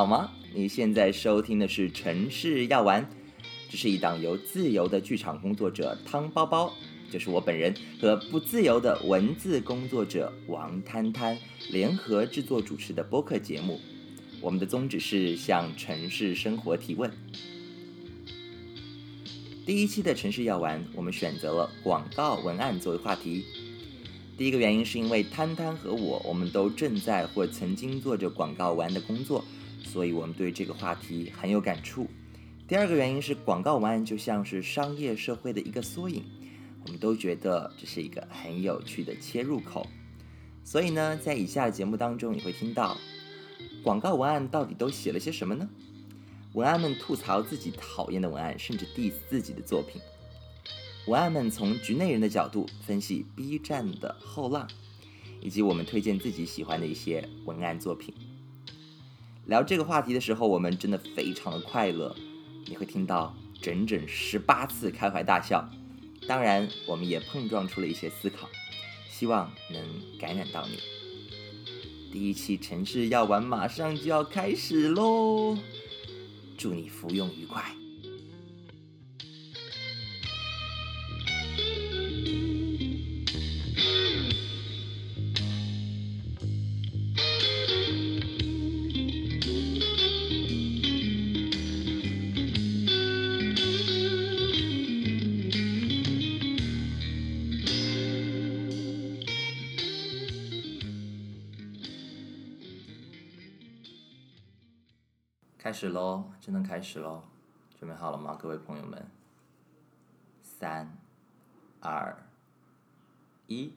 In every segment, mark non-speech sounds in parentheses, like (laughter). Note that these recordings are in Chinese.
好吗？你现在收听的是《城市药丸》，这是一档由自由的剧场工作者汤包包，就是我本人和不自由的文字工作者王摊摊联合制作主持的播客节目。我们的宗旨是向城市生活提问。第一期的《城市药丸》，我们选择了广告文案作为话题。第一个原因是因为摊摊和我，我们都正在或曾经做着广告文案的工作，所以我们对这个话题很有感触。第二个原因是广告文案就像是商业社会的一个缩影，我们都觉得这是一个很有趣的切入口。所以呢，在以下的节目当中，你会听到广告文案到底都写了些什么呢？文案们吐槽自己讨厌的文案，甚至 diss 自己的作品。文案们从局内人的角度分析 B 站的后浪，以及我们推荐自己喜欢的一些文案作品。聊这个话题的时候，我们真的非常的快乐，你会听到整整十八次开怀大笑。当然，我们也碰撞出了一些思考，希望能感染到你。第一期城市药丸马上就要开始喽，祝你服用愉快。开始喽，真的开始喽！准备好了吗，各位朋友们？三、二、一。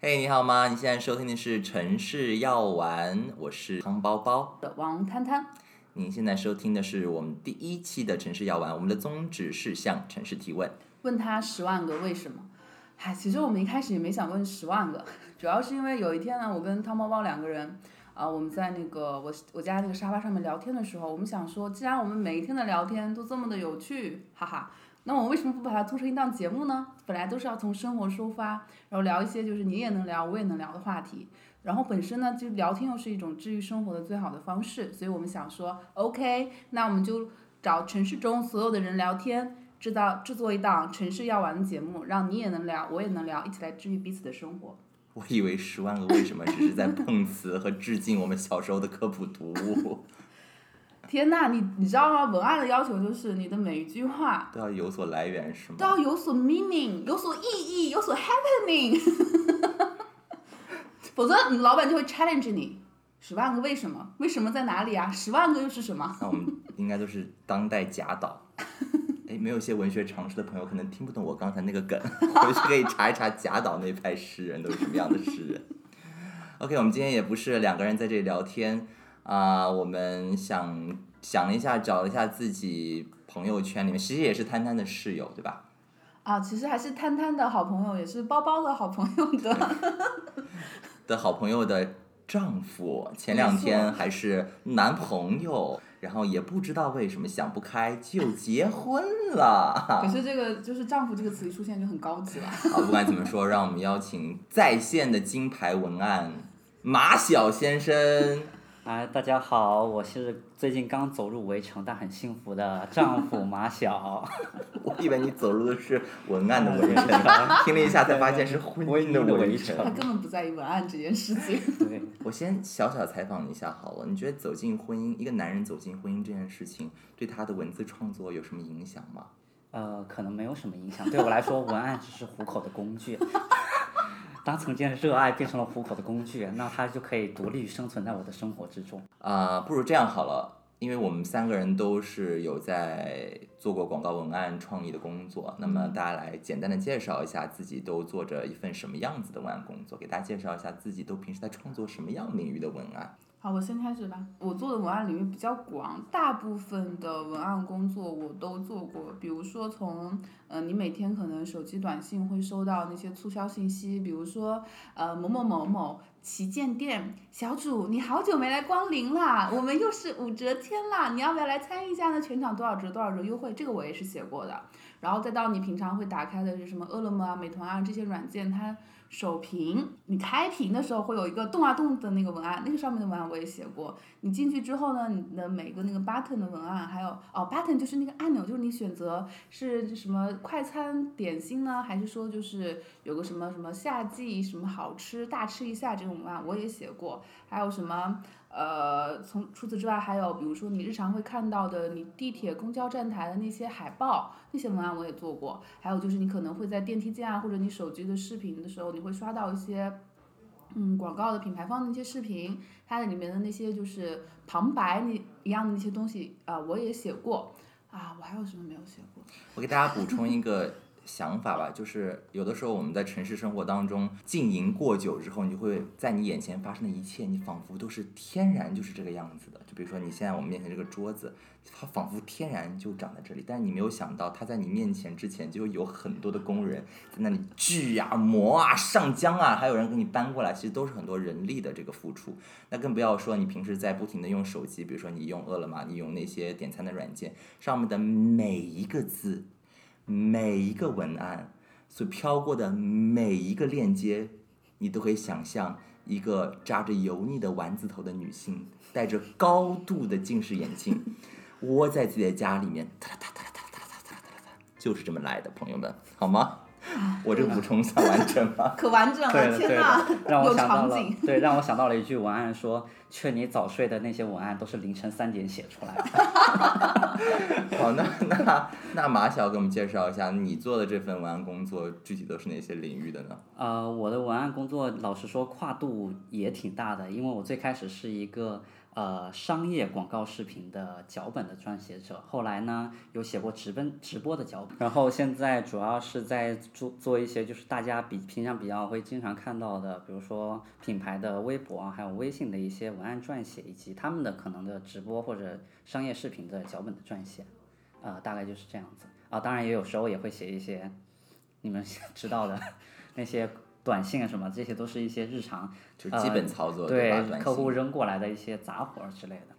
嘿，你好吗？你现在收听的是《城市药丸》，我是汤包包。的王摊摊，您现在收听的是我们第一期的《城市药丸》，我们的宗旨是向城市提问。问他十万个为什么？嗨，其实我们一开始也没想问十万个，主要是因为有一天呢，我跟汤包包两个人，啊、我们在那个我我家那个沙发上面聊天的时候，我们想说，既然我们每一天的聊天都这么的有趣，哈哈，那我为什么不把它做成一档节目呢？本来都是要从生活出发，然后聊一些就是你也能聊，我也能聊的话题。然后本身呢，就聊天又是一种治愈生活的最好的方式，所以我们想说，OK，那我们就找城市中所有的人聊天，制造制作一档城市要玩的节目，让你也能聊，我也能聊，一起来治愈彼此的生活。我以为《十万个为什么》只是在碰瓷和致敬我们小时候的科普读物，(laughs) 天呐，你你知道吗？文案的要求就是你的每一句话都要有所来源，是吗都？要有所 meaning，有所意义，有所 happening，(laughs) 否则你老板就会 challenge 你。十万个为什么？为什么在哪里啊？十万个又是什么？那我们应该都是当代贾岛。(laughs) 哎，没有一些文学常识的朋友可能听不懂我刚才那个梗，(laughs) 回去可以查一查贾岛那派诗人都是什么样的诗人。OK，我们今天也不是两个人在这里聊天啊、我们想想了一下，找了一下自己朋友圈里面，其实也是摊摊的室友，对吧？啊，其实还是摊摊的好朋友，也是包包的好朋友的。(laughs) 的好朋友的丈夫，前两天还是男朋友，然后也不知道为什么想不开就结婚了。可是这个就是“丈夫”这个词一出现就很高级了。好，不管怎么说，让我们邀请在线的金牌文案马晓先生。哎，大家好，我是最近刚走入围城但很幸福的丈夫马晓。(laughs) 我以为你走入的是文案的围城，听了一下才发现是婚姻的围城。他根本不在意文案这件事情。对，(laughs) 我先小小采访你一下好了，你觉得走进婚姻，一个男人走进婚姻这件事情，对他的文字创作有什么影响吗？呃，可能没有什么影响。对我来说，文案只是糊口的工具。(laughs) 当曾经的热爱变成了糊口的工具，那它就可以独立生存在我的生活之中。啊、不如这样好了，因为我们三个人都是有在做过广告文案创意的工作，那么大家来简单的介绍一下自己都做着一份什么样子的文案工作，给大家介绍一下自己都平时在创作什么样领域的文案。好，我先开始吧。我做的文案领域比较广，大部分的文案工作我都做过。比如说从，呃，你每天可能手机短信会收到那些促销信息，比如说，呃，某某某某旗舰店小主，你好久没来光临啦，我们又是五折天啦，你要不要来参与一下呢？全场多少折多少折优惠，这个我也是写过的。然后再到你平常会打开的是什么饿了么啊、美团啊这些软件，它首屏你开屏的时候会有一个动啊动的那个文案，那个上面的文案我也写过。你进去之后呢，你的每个那个 button 的文案，还有哦 button 就是那个按钮，就是你选择是什么快餐点心呢，还是说就是有个什么什么夏季什么好吃大吃一下这种文案我也写过，还有什么。呃，从除此之外，还有比如说你日常会看到的，你地铁、公交站台的那些海报，那些文案我也做过。还有就是你可能会在电梯间啊，或者你手机的视频的时候，你会刷到一些，嗯，广告的品牌方的一些视频，它的里面的那些就是旁白那一样的那些东西啊，我也写过。啊，我还有什么没有写过？我给大家补充一个。想法吧，就是有的时候我们在城市生活当中经营过久之后，你就会在你眼前发生的一切，你仿佛都是天然就是这个样子的。就比如说你现在我们面前这个桌子，它仿佛天然就长在这里，但是你没有想到，它在你面前之前就有很多的工人在那里锯啊、磨啊、上浆啊，还有人给你搬过来，其实都是很多人力的这个付出。那更不要说你平时在不停的用手机，比如说你用饿了么，你用那些点餐的软件，上面的每一个字。每一个文案所飘过的每一个链接，你都可以想象一个扎着油腻的丸子头的女性，戴着高度的近视眼镜，窝在自己的家里面，哒啦哒哒哒哒哒哒哒哒，就是这么来的，朋友们，好吗？我这个补充算完整吗？(laughs) 可完整了，天哪！(laughs) 让我想到了，对，让我想到了一句文案，说劝你早睡的那些文案都是凌晨三点写出来的。(laughs) 好，那那那马小给我们介绍一下你做的这份文案工作具体都是哪些领域的呢？呃，我的文案工作老实说跨度也挺大的，因为我最开始是一个。呃，商业广告视频的脚本的撰写者，后来呢有写过直奔直播的脚本，然后现在主要是在做做一些就是大家比平常比较会经常看到的，比如说品牌的微博啊，还有微信的一些文案撰写，以及他们的可能的直播或者商业视频的脚本的撰写，啊，大概就是这样子。啊，当然也有时候也会写一些你们 (laughs) 知道的 (laughs) 那些。短信啊什么，这些都是一些日常，就基本操作对客户扔过来的一些杂活儿之类的。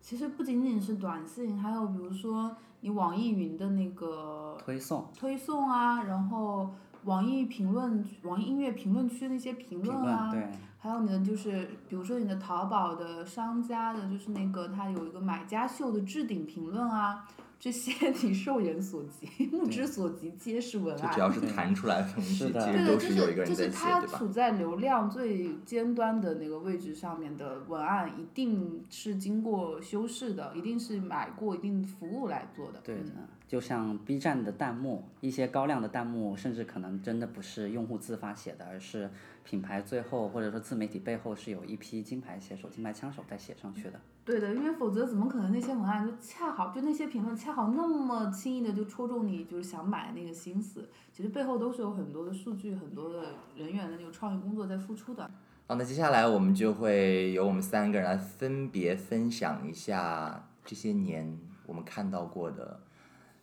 其实不仅仅是短信，还有比如说你网易云的那个推送，推送啊，然后网易评论、网易音乐评论区那些评论啊，还有你的就是比如说你的淘宝的商家的，就是那个他有一个买家秀的置顶评论啊。这些你肉眼所及、目之所及皆是文案。只要是弹出来的东西，其实都是有一个人在写，对吧？就是它处在流量最尖端的那个位置上面的文案，一定是经过修饰的，一定是买过一定服务来做的。对的，就像 B 站的弹幕，一些高亮的弹幕，甚至可能真的不是用户自发写的，而是品牌最后或者说自媒体背后是有一批金牌写手、金牌枪手在写上去的。对的，因为否则怎么可能那些文案就恰好就那些评论恰好那么轻易的就戳中你就是想买那个心思？其实背后都是有很多的数据、很多的人员的那个创意工作在付出的。好，那接下来我们就会由我们三个人来分别分享一下这些年我们看到过的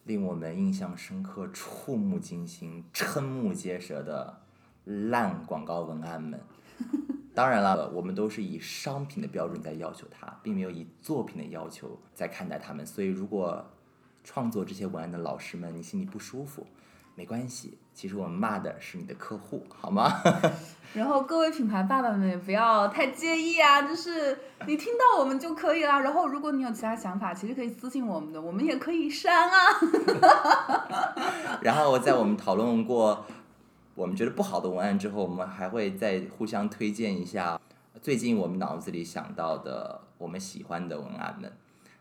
令我们印象深刻、触目惊心、瞠目结舌的烂广告文案们。当然了，我们都是以商品的标准在要求他，并没有以作品的要求在看待他们。所以，如果创作这些文案的老师们你心里不舒服，没关系，其实我们骂的是你的客户，好吗？(laughs) 然后各位品牌爸爸们也不要太介意啊，就是你听到我们就可以了。然后如果你有其他想法，其实可以私信我们的，我们也可以删啊。(laughs) 然后在我们讨论过。我们觉得不好的文案之后，我们还会再互相推荐一下最近我们脑子里想到的我们喜欢的文案们。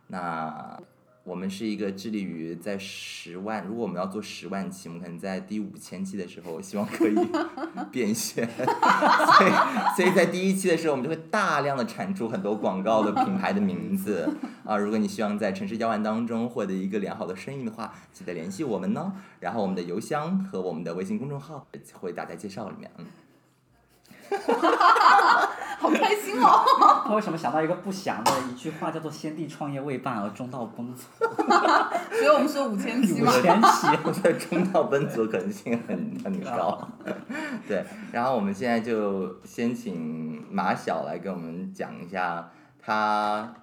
那。我们是一个致力于在十万，如果我们要做十万期，我们可能在第五千期的时候，希望可以 (laughs) 变现。(laughs) 所以，所以在第一期的时候，我们就会大量的产出很多广告的品牌的名字。啊，如果你希望在城市交换当中获得一个良好的生意的话，记得联系我们呢。然后我们的邮箱和我们的微信公众号会打在介绍里面。嗯。(laughs) 好开心哦！(laughs) 他为什么想到一个不祥的一句话，叫做“先帝创业未半而中道崩殂”？所以我们说五千七嘛。五千起，我觉得中道奔族可能性很很高。(laughs) 对，然后我们现在就先请马晓来给我们讲一下，他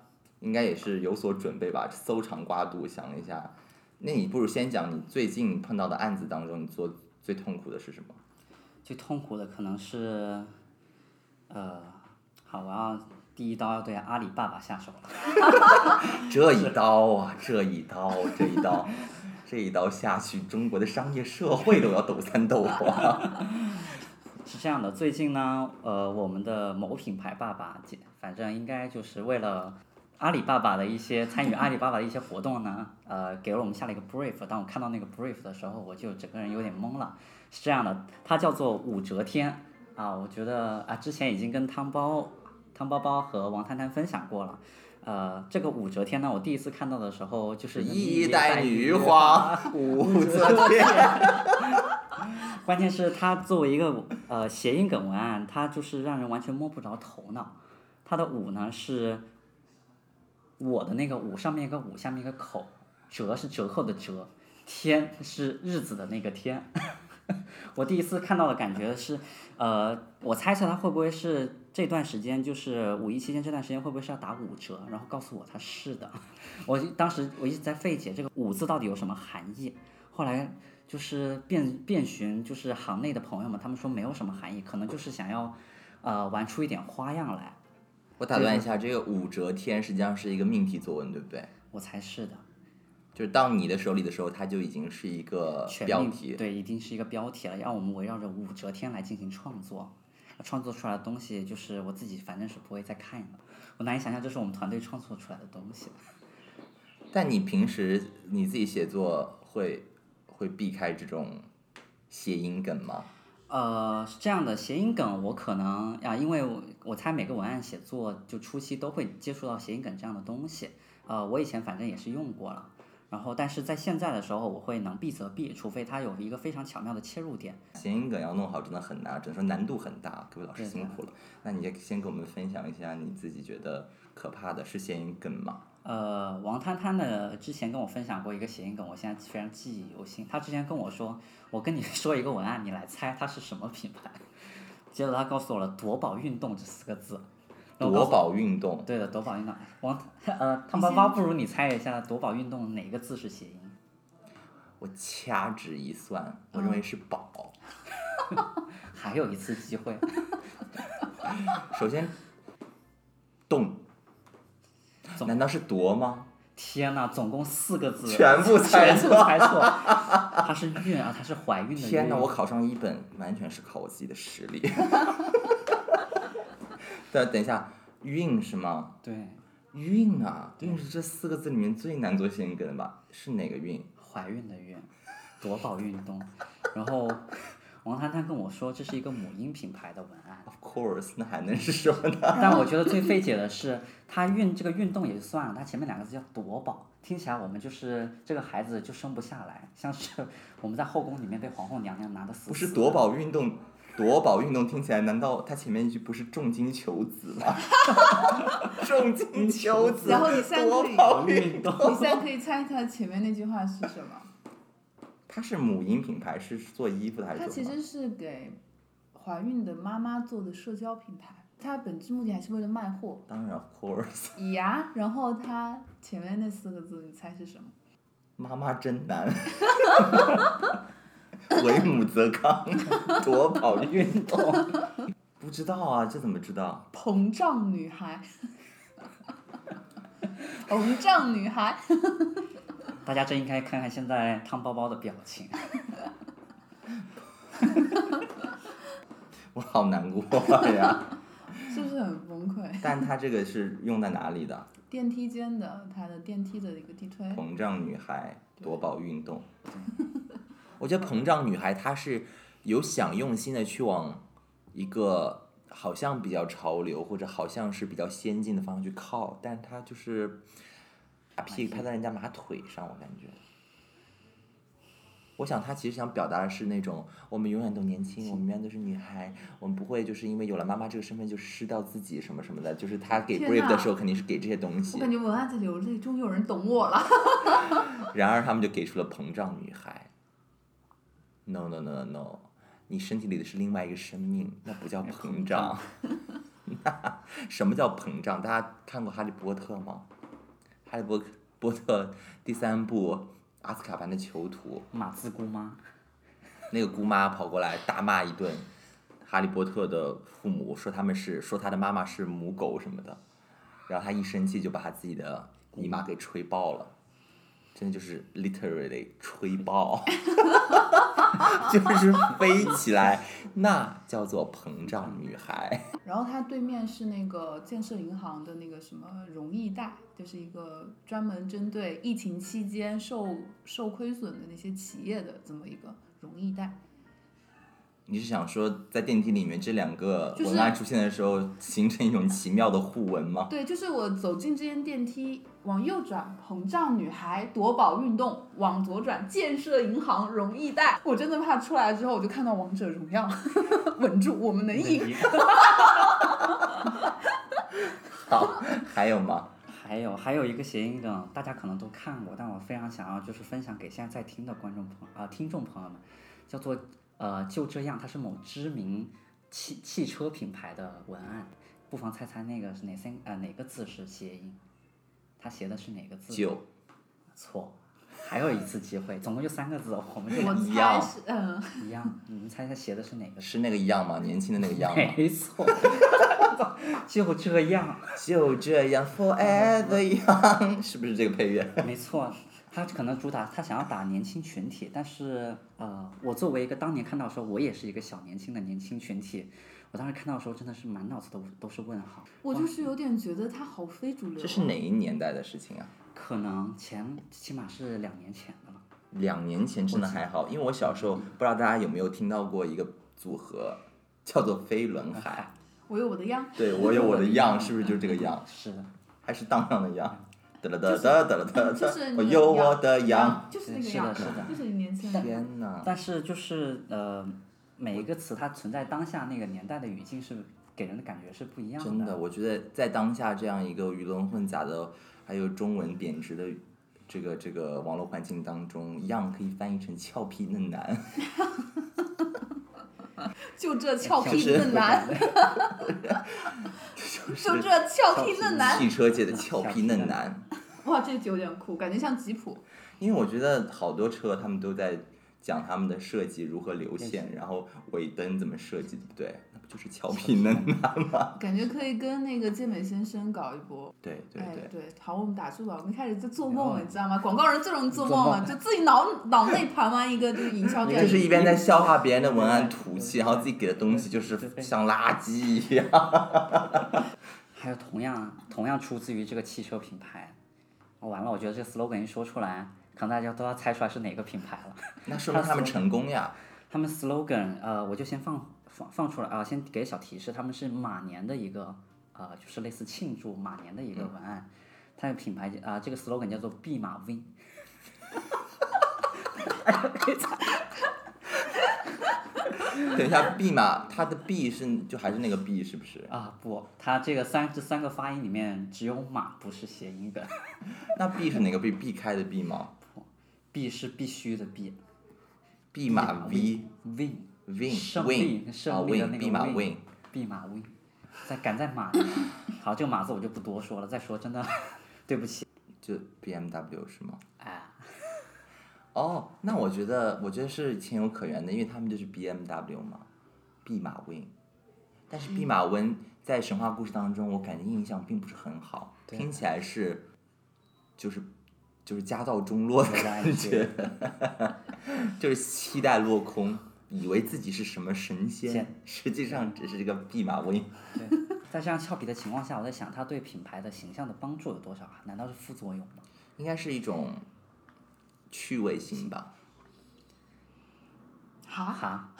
应该也是有所准备吧，搜肠刮肚想了一下。那你不如先讲你最近碰到的案子当中，你做最痛苦的是什么？最痛苦的可能是，呃，好，我要第一刀要对阿里巴巴下手了。(laughs) 这一刀啊，这一刀，这一刀，这一刀下去，中国的商业社会都要抖三抖啊！(laughs) 是这样的，最近呢，呃，我们的某品牌爸爸，反正应该就是为了阿里巴巴的一些参与阿里巴巴的一些活动呢，呃，给了我们下了一个 brief。当我看到那个 brief 的时候，我就整个人有点懵了。是这样的，它叫做武则天啊，我觉得啊，之前已经跟汤包、汤包包和王谈谈分享过了。呃，这个武则天呢，我第一次看到的时候就是一代女皇 (laughs) 武则天。(laughs) 关键是它作为一个呃谐音梗文案，它就是让人完全摸不着头脑。它的武呢是我的那个武上面一个武，下面一个口，折是折扣的折，天是日子的那个天。(laughs) 我第一次看到的感觉是，呃，我猜测他会不会是这段时间就是五一期间这段时间会不会是要打五折，然后告诉我他是的。(laughs) 我当时我一直在费解这个“五”字到底有什么含义，后来就是遍遍寻就是行内的朋友们，他们说没有什么含义，可能就是想要，呃，玩出一点花样来。我打断一下，这个武则天实际上是一个命题作文，对不对？我猜是的。就是到你的手里的时候，它就已经是一个标题，对，已经是一个标题了。让我们围绕着武则天来进行创作，创作出来的东西就是我自己反正是不会再看了。我难以想象这是我们团队创作出来的东西。但你平时你自己写作会会避开这种谐音梗吗？呃，是这样的，谐音梗我可能啊，因为我我猜每个文案写作就初期都会接触到谐音梗这样的东西。呃，我以前反正也是用过了。然后，但是在现在的时候，我会能避则避，除非它有一个非常巧妙的切入点。谐音梗要弄好真的很难，只能说难度很大。各位老师辛苦了。那你先给我们分享一下你自己觉得可怕的是谐音梗吗？呃，王摊摊的之前跟我分享过一个谐音梗，我现在非常记忆犹新。他之前跟我说，我跟你 (laughs) 说一个文案，你来猜它是什么品牌。(laughs) 接着他告诉我了“夺宝运动”这四个字。夺宝运动，对的，夺宝运动。王，呃，汤包包，不如你猜一下，夺宝运动哪个字是谐音？我掐指一算，我认为是宝。(laughs) (laughs) 还有一次机会。(laughs) 首先，动，难道是夺吗？天哪，总共四个字，全部猜错，猜错。它是孕啊，它是怀孕的。天哪，我考上一本，完全是靠我自己的实力。等等一下，孕是吗？对，孕啊，孕是这四个字里面最难做谐音梗的吧？是哪个孕？怀孕的孕，夺宝运动。(laughs) 然后王谈谈跟我说，这是一个母婴品牌的文案。Of course，那还能是什么呢？(laughs) 但我觉得最费解的是，它运这个运动也就算了，它前面两个字叫夺宝，听起来我们就是这个孩子就生不下来，像是我们在后宫里面被皇后娘娘拿的死。不是夺宝运动。夺宝运动听起来，难道它前面一句不是重金求子吗？(laughs) 重金求子，然后你现在可以，运动，你现在可以猜猜前面那句话是什么？它是母婴品牌，是做衣服的还是？它其实是给怀孕的妈妈做的社交品牌，它本质目的还是为了卖货。当然，course。呀，然后它前面那四个字，你猜是什么？妈妈真难。(laughs) (laughs) 为母则刚，夺宝运动，(laughs) 不知道啊，这怎么知道？膨胀女孩，膨胀女孩。大家真应该看看现在汤包包的表情。(laughs) 我好难过呀。是不是很崩溃？但它这个是用在哪里的？电梯间的，它的电梯的一个地推。膨胀女孩，夺宝运动。我觉得膨胀女孩她是有想用心的去往一个好像比较潮流或者好像是比较先进的方向去靠，但她就是把屁股拍在人家马腿上，我感觉。我想他其实想表达的是那种我们永远都年轻，我们永远都是女孩，我们不会就是因为有了妈妈这个身份就失掉自己什么什么的。就是他给 Brave 的时候肯定是给这些东西我，感觉文案在流泪，终于有人懂我了。(laughs) 然而他们就给出了膨胀女孩。No no no no no，你身体里的是另外一个生命，那不叫膨胀。(laughs) 什么叫膨胀？大家看过《哈利波特》吗？《哈利波波特》第三部《阿斯卡班的囚徒》，马斯姑妈，那个姑妈跑过来大骂一顿哈利波特的父母，说他们是说他的妈妈是母狗什么的，然后他一生气就把他自己的姨妈给吹爆了，真的就是 literally 吹爆，(laughs) 就是飞起来，那叫做膨胀女孩。然后它对面是那个建设银行的那个什么荣易贷，就是一个专门针对疫情期间受受亏损的那些企业的这么一个荣易贷。你是想说，在电梯里面这两个文案出现的时候，形成一种奇妙的互文吗？对，就是我走进这间电梯，往右转膨胀女孩夺宝运动，往左转建设银行容易贷。我真的怕出来之后，我就看到王者荣耀，(laughs) 稳住，我们能赢。(laughs) 好，还有吗？还有还有一个谐音梗，大家可能都看过，但我非常想要就是分享给现在在听的观众朋啊、听众朋友们，叫做呃就这样，它是某知名汽汽车品牌的文案，不妨猜猜那个是哪三呃哪个字是谐音？他写的是哪个字？九错，还有一次机会，总共就三个字，我们这个一样嗯，一样，你们猜猜写的是哪个字？是那个一样吗？年轻的那个一样吗？没错，(laughs) 就这样。就这样 forever young，是不是这个配乐？没错，他可能主打他想要打年轻群体，但是呃，我作为一个当年看到的时候，我也是一个小年轻的年轻群体，我当时看到的时候真的是满脑子都都是问号。我就是有点觉得他好非主流啊。这是哪一年代的事情啊？(laughs) 可能前起码是两年前的了。两年前真的还好，因为我小时候不知道大家有没有听到过一个组合，叫做飞轮海。我有我的样。对我有我的样，是不是就是这个样？是的，还是当当的样？哒啦哒哒哒啦哒哒，就是我有我的样。样，就是那个是的样，是的就是你年轻的样。天哪！但是就是呃，每一个词它存在当下那个年代的语境是给人的感觉是不一样的真的，我觉得在当下这样一个鱼龙混杂的，还有中文贬值的这个这个网络环境当中，样可以翻译成俏皮嫩男。就这俏皮就是嫩男，就就这俏皮嫩男。汽车界的俏皮嫩男。哇，这有点酷，感觉像吉普。因为我觉得好多车他们都在讲他们的设计如何流线，然后尾灯怎么设计，对不对？那不就是俏皮嫩男吗？感觉可以跟那个健美先生搞一波。对对哎，对，对，好，我们打住吧，我们开始在做梦了，你知道吗？广告人最容易做做梦了，就自己脑脑内盘完一个就是营销点。就是一边在消化别人的文案吐气，然后自己给的东西就是像垃圾一样。(laughs) 还有同样同样出自于这个汽车品牌，哦完了，我觉得这 slogan 一说出来，可能大家都要猜出来是哪个品牌了。(laughs) 那说明他们成功呀。他们 slogan，呃，我就先放放放出来啊，先给小提示，他们是马年的一个呃，就是类似庆祝马年的一个文案，它的品牌啊、这个 slogan 叫做“弼马 win”。(laughs) 等一下，，B 嘛它的 B 是就还是那个 B 是不是？啊不，它这个三这三个发音里面只有马不是谐音梗，(laughs) 那 B 是哪个 B？避开的 B 吗？？B 是必须的 B。B 马 win 胜 win 利啊胜利的 win 那个 win win。弼马 win，在赶在马年。好，这个马字我就不多说了，再说真的 (laughs) 对不起。就 BMW 是吗？哎，哦，那我觉得我觉得是情有可原的，因为他们就是 BMW 嘛，弼马温。但是弼马温在神话故事当中，我感觉印象并不是很好，听起来是就是就是家道中落的有感感觉，(laughs) 就是期待落空，以为自己是什么神仙仙，实际上只是这个弼马温。对，(laughs) 在这样俏皮的情况下，我在想，他对品牌的形象的帮助有多少啊？难道是副作用吗？应该是一种趣味性吧。哈，哈。(laughs)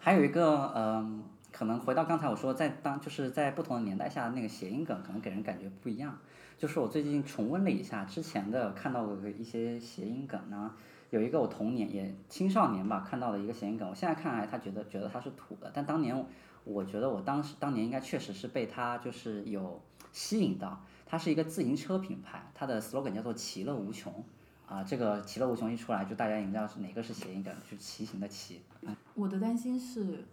还有一个嗯、可能回到刚才我说，在当就是在不同的年代下，那个谐音梗可能给人感觉不一样。就是我最近重温了一下之前的看到过的一些谐音梗呢，有一个我童年也青少年吧看到的一个谐音梗，我现在看来他觉得觉得他是土的，但当年我觉得我当时当年应该确实是被他就是有吸引到，它是一个自行车品牌，它的 slogan 叫做其乐无穷。啊，这个其乐无穷一出来，就大家已经知道是哪个是谐音梗，就是骑行的骑。我的担心是，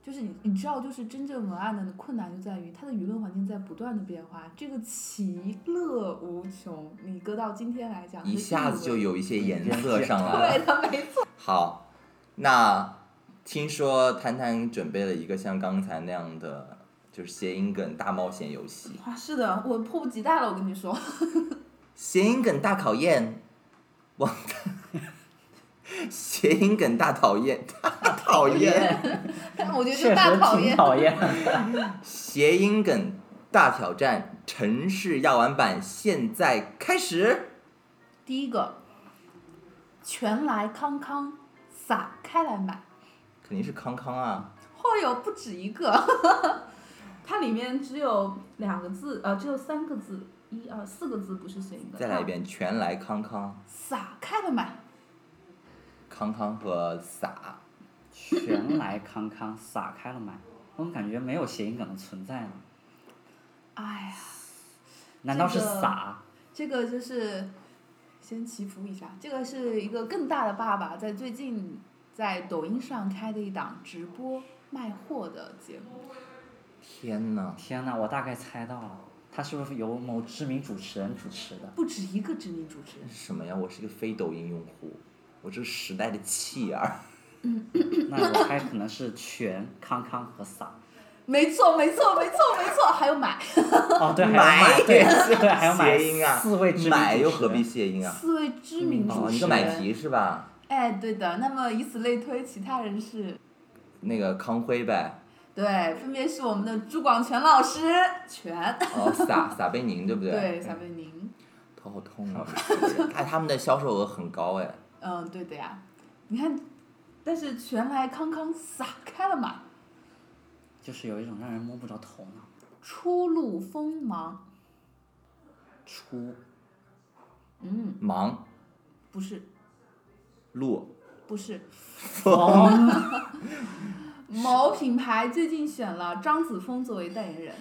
就是你你知道，就是真正文案的困难就在于它的舆论环境在不断的变化。这个其乐无穷，你搁到今天来讲，一下子就有一些颜色上来了。对的，没错。好，那听说谈谈准备了一个像刚才那样的，就是谐音梗大冒险游戏。啊，是的，我迫不及待了，我跟你说。(laughs) 谐音梗大考验。我谐音梗大讨厌，大讨厌。(laughs) 我觉得是大讨厌。讨厌。(laughs) 谐音梗大挑战城市药丸版现在开始。第一个，全来康康，撒开来买。肯定是康康啊。哦哟，不止一个，它里面只有两个字，呃，只有三个字。一二四个字不是谐音梗。再来一遍，全来康康。撒开了买。康康和撒。全来康康，撒开了买。我怎么感觉没有谐音梗的存在呢？哎呀。难道是撒？这个就是先祈福一下。这个是一个更大的爸爸在最近在抖音上开的一档直播卖货的节目。天呐！天呐！我大概猜到了。他是不是由某知名主持人主持的？不止一个知名主持人。什么呀？我是一个非抖音用户，我这是时代的弃儿。(laughs) 那我猜可能是全康康和撒。没错，没错，没错，没错，还有买。(laughs) 哦，对，买，对，对，还有买。谐音啊！四位知名买又何必谐音啊？四位知名主持人。一个买提是吧？哎，对的。那么以此类推，其他人是？那个康辉呗。对，分别是我们的朱广权老师，权。哦，撒撒贝宁对不对？对，撒贝宁。头好痛啊！哎，他们的销售额很高哎。嗯，对的呀，你看，但是全来康康撒开了嘛。就是有一种让人摸不着头脑。初露锋芒。初。嗯。芒。不是。露。不是。(laughs) (laughs) (laughs) 锋。某品牌最近选了张子枫作为代言人。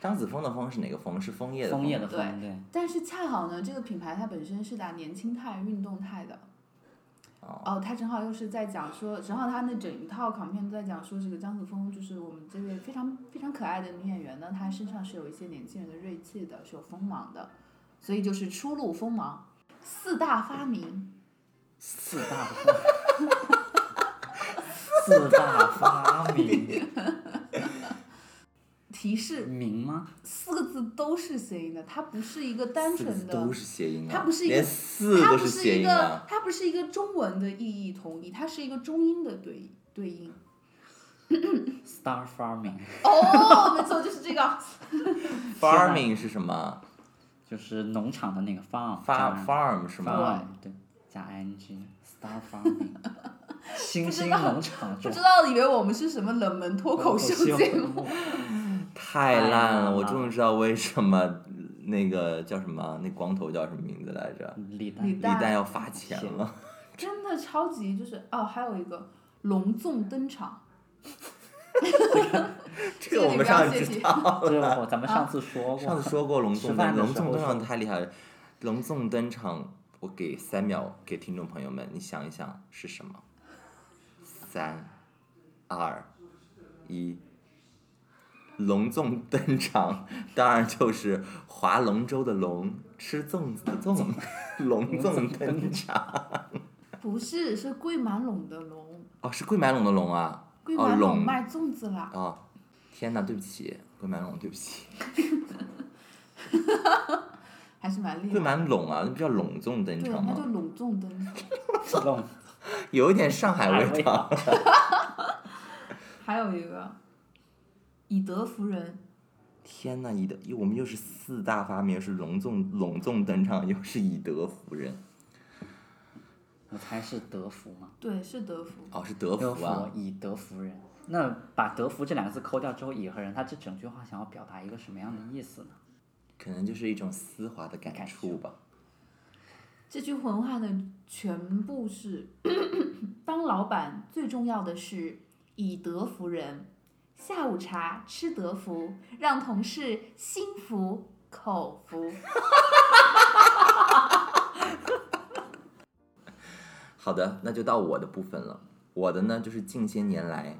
张子枫的枫是哪个枫？是枫叶的枫。叶的枫，对。但是恰好呢，这个品牌它本身是打年轻态、运动态的。哦。他正好又是在讲说，正好他那整一套卡片都在讲说，这个张子枫就是我们这位非常非常可爱的女演员呢，她身上是有一些年轻人的锐气的，是有锋芒的，所以就是初露锋芒。四大发明。四大。四大发明。(laughs) 提示。明吗？四个字都是谐音的，它不是一个单纯的。都是谐音啊。它不是一个。它不是一个，它不是一个中文的意义统一，它是一个中英的对对应。Star farming。哦，没错，就是这个。(laughs) Farming 是什么？就是农场的那个 farm。farm。Farm 是吗？对，加 ing。Star farming。星星农场，不知道以为我们是什么冷门脱口秀节目。(laughs) 太烂了！我终于知道为什么那个叫什么，那光头叫什么名字来着？李诞。李诞要发钱了。真的超级就是哦，还有一个隆重登场。(laughs) 这个我们上次知道了，咱们上次说过。上次说过隆重登隆重登场太厉害了，隆重登场，我给三秒给听众朋友们，你想一想是什么？三、二、一，隆重登场，当然就是划龙舟的龙，吃粽子的粽，(laughs) 隆重登场。不是，是桂满陇的龙。哦，是桂满陇的龙啊。桂满垄卖粽子啦。哦，天哪，对不起，桂满陇，对不起。(laughs) 还是蛮厉害。桂满陇啊，那不叫隆重登场吗？那就隆重登场。(laughs) 有一点上海味道。(laughs) 还有一个，以德服人。天呐，以德，我们又是四大发明，是隆重隆重登场，又是以德服人。我猜是德福吗，对，是德福。哦，是德德福啊。以德服人。那把德福这两个字抠掉之后，以和人，他这整句话想要表达一个什么样的意思呢？可能就是一种丝滑的感触吧。这句文化的全部是：(coughs) 当老板最重要的是以德服人，下午茶吃德福，让同事心服口服。(laughs) 好的，那就到我的部分了。我的呢，就是近些年来，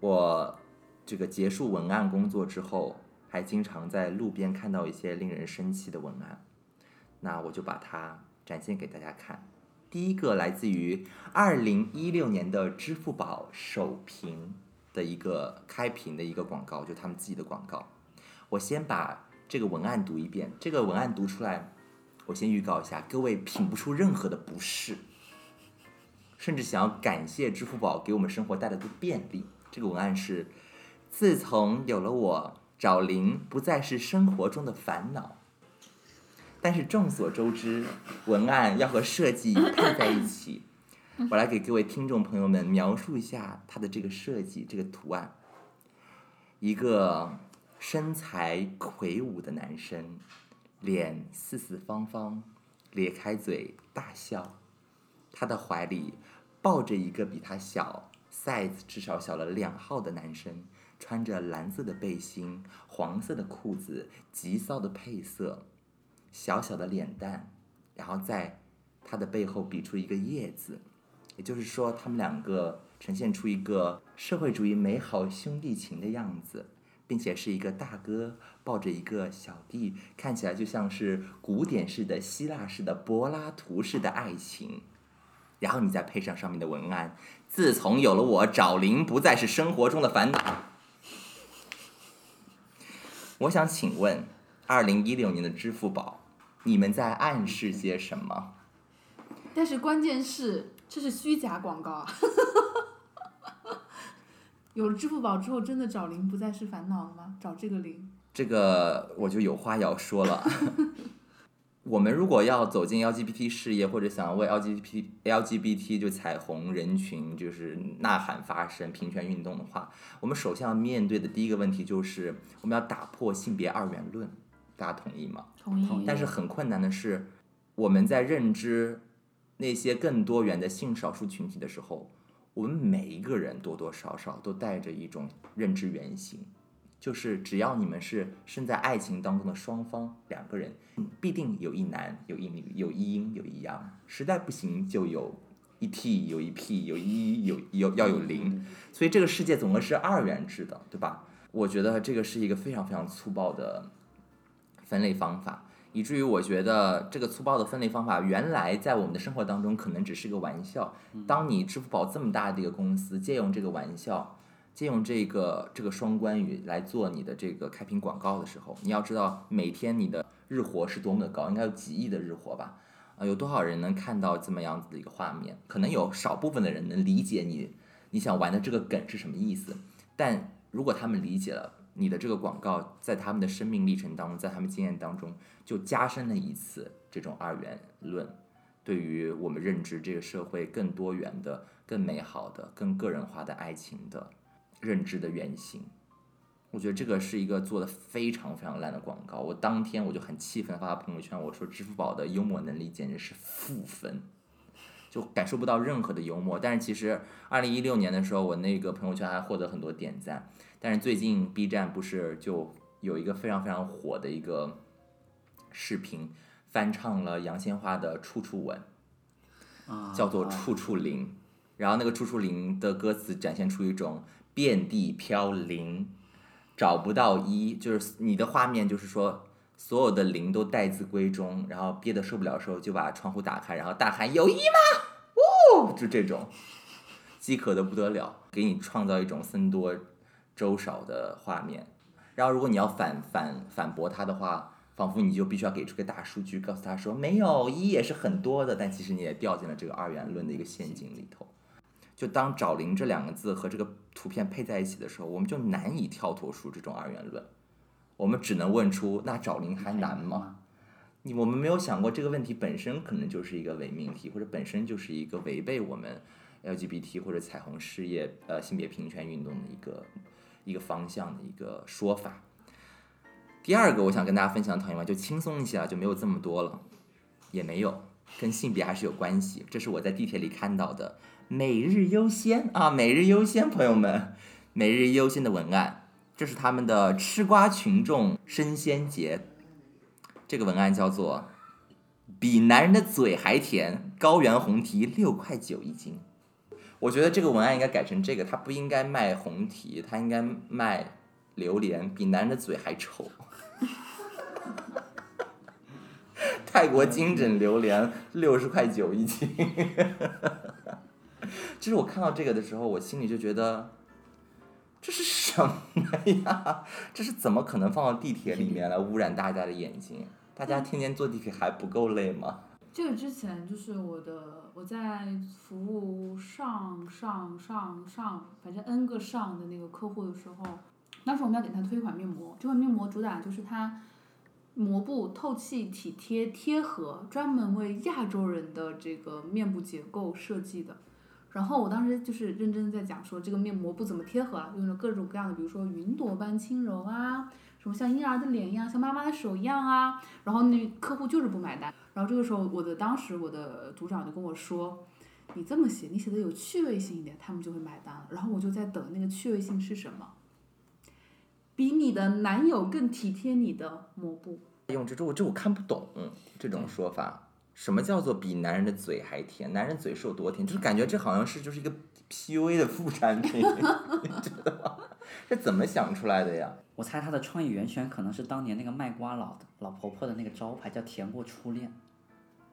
我这个结束文案工作之后，还经常在路边看到一些令人生气的文案，那我就把它展现给大家看。第一个来自于二零一六年的支付宝首屏的一个开屏的一个广告，就他们自己的广告。我先把这个文案读一遍，这个文案读出来，我先预告一下，各位品不出任何的不适。甚至想要感谢支付宝给我们生活带来的便利。这个文案是：自从有了我，找零不再是生活中的烦恼。但是众所周知，文案要和设计配在一起。我来给各位听众朋友们描述一下它的这个设计，这个图案。一个身材魁梧的男生，脸四四方方，咧开嘴大笑。他的怀里抱着一个比他小 size 至少小了两号的男生，穿着蓝色的背心、黄色的裤子，极骚的配色，小小的脸蛋，然后在他的背后比出一个叶子，也就是说，他们两个呈现出一个社会主义美好兄弟情的样子，并且是一个大哥抱着一个小弟，看起来就像是古典式的希腊式的柏拉图式的爱情。然后你再配上上面的文案，自从有了我，找零不再是生活中的烦恼。我想请问，二零一六年的支付宝，你们在暗示些什么？但是关键是，这是虚假广告啊！(laughs) 有了支付宝之后，真的找零不再是烦恼了吗？找这个零？这个我就有话要说了。(laughs) 我们如果要走进 LGBT 事业，或者想要为 LGBT LGBT 就彩虹人群就是呐喊发声、平权运动的话，我们首先要面对的第一个问题就是我们要打破性别二元论，大家同意吗？同意。但是很困难的是，我们在认知那些更多元的性少数群体的时候，我们每一个人多多少少都带着一种认知原型，就是只要你们是身在爱情当中的双方两个人，必定有一男有一女，有一阴有一阳，实在不行就有一 T 有一 P 有一有有要有零，所以这个世界总归是二元制的，对吧？我觉得这个是一个非常非常粗暴的分类方法，以至于我觉得这个粗暴的分类方法，原来在我们的生活当中可能只是个玩笑。当你支付宝这么大的一个公司借用这个玩笑，借用这个这个双关语来做你的这个开屏广告的时候，你要知道每天你的日活是多么的高，应该有几亿的日活吧？啊，有多少人能看到这么样子的一个画面？可能有少部分的人能理解你你想玩的这个梗是什么意思，但如果他们理解了你的这个广告，在他们的生命历程当中，在他们经验当中，就加深了一次这种二元论，对于我们认知这个社会更多元的、更美好的、更个人化的爱情的认知的原型。我觉得这个是一个做的非常非常烂的广告。我当天我就很气愤，发朋友圈，我说支付宝的幽默能力简直是负分，就感受不到任何的幽默。但是其实二零一六年的时候，我那个朋友圈还获得很多点赞。但是最近 B 站不是就有一个非常非常火的一个视频，翻唱了杨千嬅的《处处吻》，啊，叫做《啊处处零》，然后那个《处处零》的歌词展现出一种遍地飘零，找不到一，就是你的画面就是说所有的零都待字闺中，然后憋得受不了的时候就把窗户打开，然后大喊有一吗？哦，就这种饥渴的不得了，给你创造一种僧多周少的画面。然后如果你要反反反驳他的话，仿佛你就必须要给出个大数据，告诉他说没有一也是很多的，但其实你也掉进了这个二元论的一个陷阱里头。就当“找零”这两个字和这个图片配在一起的时候，我们就难以跳脱出这种二元论，我们只能问出：那找零还难吗？？你我们没有想过这个问题本身可能就是一个伪命题，或者本身就是一个违背我们 LGBT 或者彩虹事业呃性别平权运动的一个一个方向的一个说法。第二个我想跟大家分享的讨厌文案就轻松一些了，就没有这么多了，也没有跟性别还是有关系。这是我在地铁里看到的每日优先啊，每日优先，朋友们，每日优先的文案，这是他们的吃瓜群众生鲜节。这个文案叫做“比男人的嘴还甜”，高原红提六块九一斤。我觉得这个文案应该改成这个，他不应该卖红提，他应该卖榴莲，比男人的嘴还丑。泰国金枕榴莲六十块九一斤。其实我看到这个的时候，我心里就觉得，这是什么呀？这是怎么可能放到地铁里面来污染大家的眼睛？大家天天坐地铁还不够累吗？这个之前就是我的我在服务上上上上，反正 N 个上的那个客户的时候，当时我们要给他推一款面膜，这款面膜主打就是它膜布透气、体贴、贴合，专门为亚洲人的这个面部结构设计的。然后我当时就是认真在讲说这个面膜不怎么贴合啊，用了各种各样的，比如说云朵般轻柔啊，像婴儿的脸一样，像妈妈的手一样啊。然后那客户就是不买单。然后这个时候，我的当时我的组长就跟我说：“你这么写，你写的有趣味性一点，他们就会买单了。”然后我就在等那个趣味性是什么，比你的男友更体贴你的抹布。用这这我这我看不懂这种说法。什么叫做比男人的嘴还甜？男人嘴是有多甜？就是感觉这好像是就是一个 PUA 的副产品，(laughs) 你知道吗？这怎么想出来的呀？我猜他的创意源泉可能是当年那个卖瓜老的老婆婆的那个招牌，叫“甜过初恋”。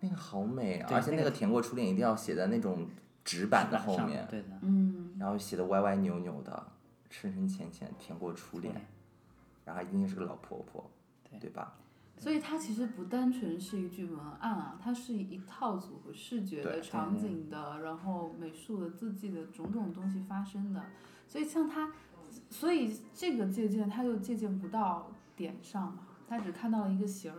那个好美啊！而且那那个个甜过初恋一定要写在那种纸板的后面，对的，嗯，然后写的歪歪扭扭的，深深浅浅，甜过初恋，然后一定是个老婆婆，对对吧？所以它其实不单纯是一句文案啊，它是一套组合视觉的、场景的，然后美术的、字迹的种种东西发生的。所以像它，所以这个借鉴他就借鉴不到点上嘛，他只看到了一个形儿。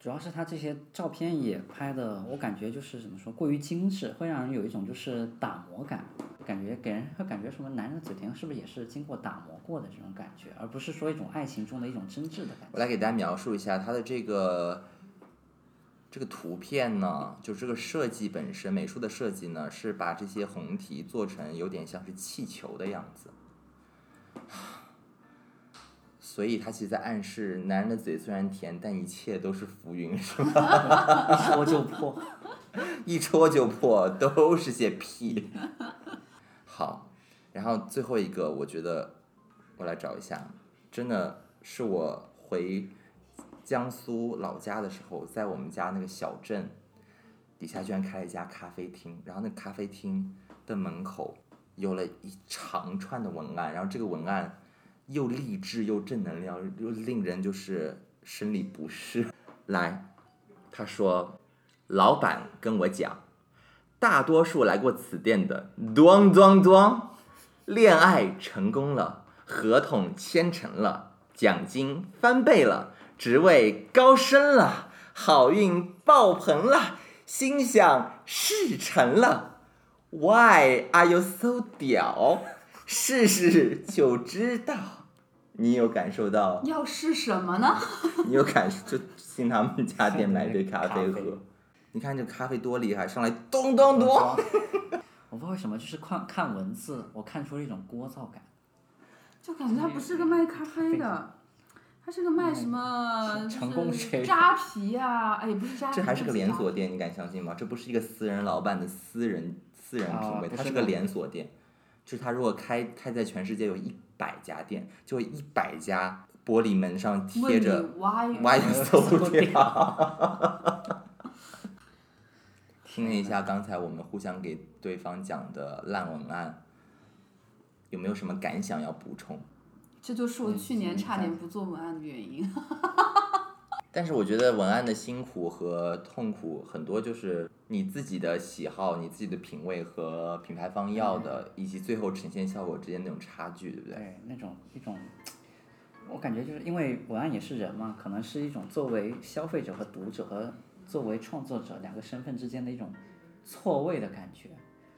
主要是他这些照片也拍的，我感觉就是怎么说，过于精致，会让人有一种就是打磨感，感觉给人会感觉什么男人嘴甜是不是也是经过打磨过的这种感觉，而不是说一种爱情中的一种真挚的感觉。我来给大家描述一下他的这个这个图片呢，就这个设计本身，美术的设计呢，是把这些红提做成有点像是气球的样子。所以他其实在暗示，男人的嘴虽然甜，但一切都是浮云，是吧？一说就破。一戳就破，都是些屁。好，然后最后一个，我觉得我来找一下，真的是我回江苏老家的时候，在我们家那个小镇底下居然开了一家咖啡厅，然后那咖啡厅的门口有了一长串的文案，然后这个文案又励志又正能量，又令人就是生理不适。来，他说。老板跟我讲，大多数来过此店的，咣咣咣，恋爱成功了，合同签成了，奖金翻倍了，职位高升了，好运爆棚了，心想事成了。Why are you so 屌？试试就知道。你有感受到？要试什么呢？(laughs) 你有感受就进他们家店买杯咖啡喝。(laughs) 你看这咖啡多厉害，上来咚咚咚。(laughs) 我不知道为什么，就是看看文字，我看出了一种聒噪感。就感觉他不是个卖咖啡的，他是个卖什么？成功就是学扎皮呀、哎，不是扎皮。这还是个连锁。店，你敢相信吗？这不是一个私人老板的私人私人品味，它是个连锁店。就是它如果开开在全世界有一百家店，就一百家玻璃门上贴问着你 why “Why you so 搜屌”。(laughs) 听了一下刚才我们互相给对方讲的烂文案，有没有什么感想要补充？这就是我嗯去年差点不做文案的原因。(laughs) 但是我觉得文案的辛苦和痛苦很多就是你自己的喜好、你自己的品味和品牌方要的，以及最后呈现效果之间那种差距，对不对？对，那种一种我感觉就是因为文案也是人嘛，可能是一种作为消费者和读者和作为创作者两个身份之间的一种错位的感觉。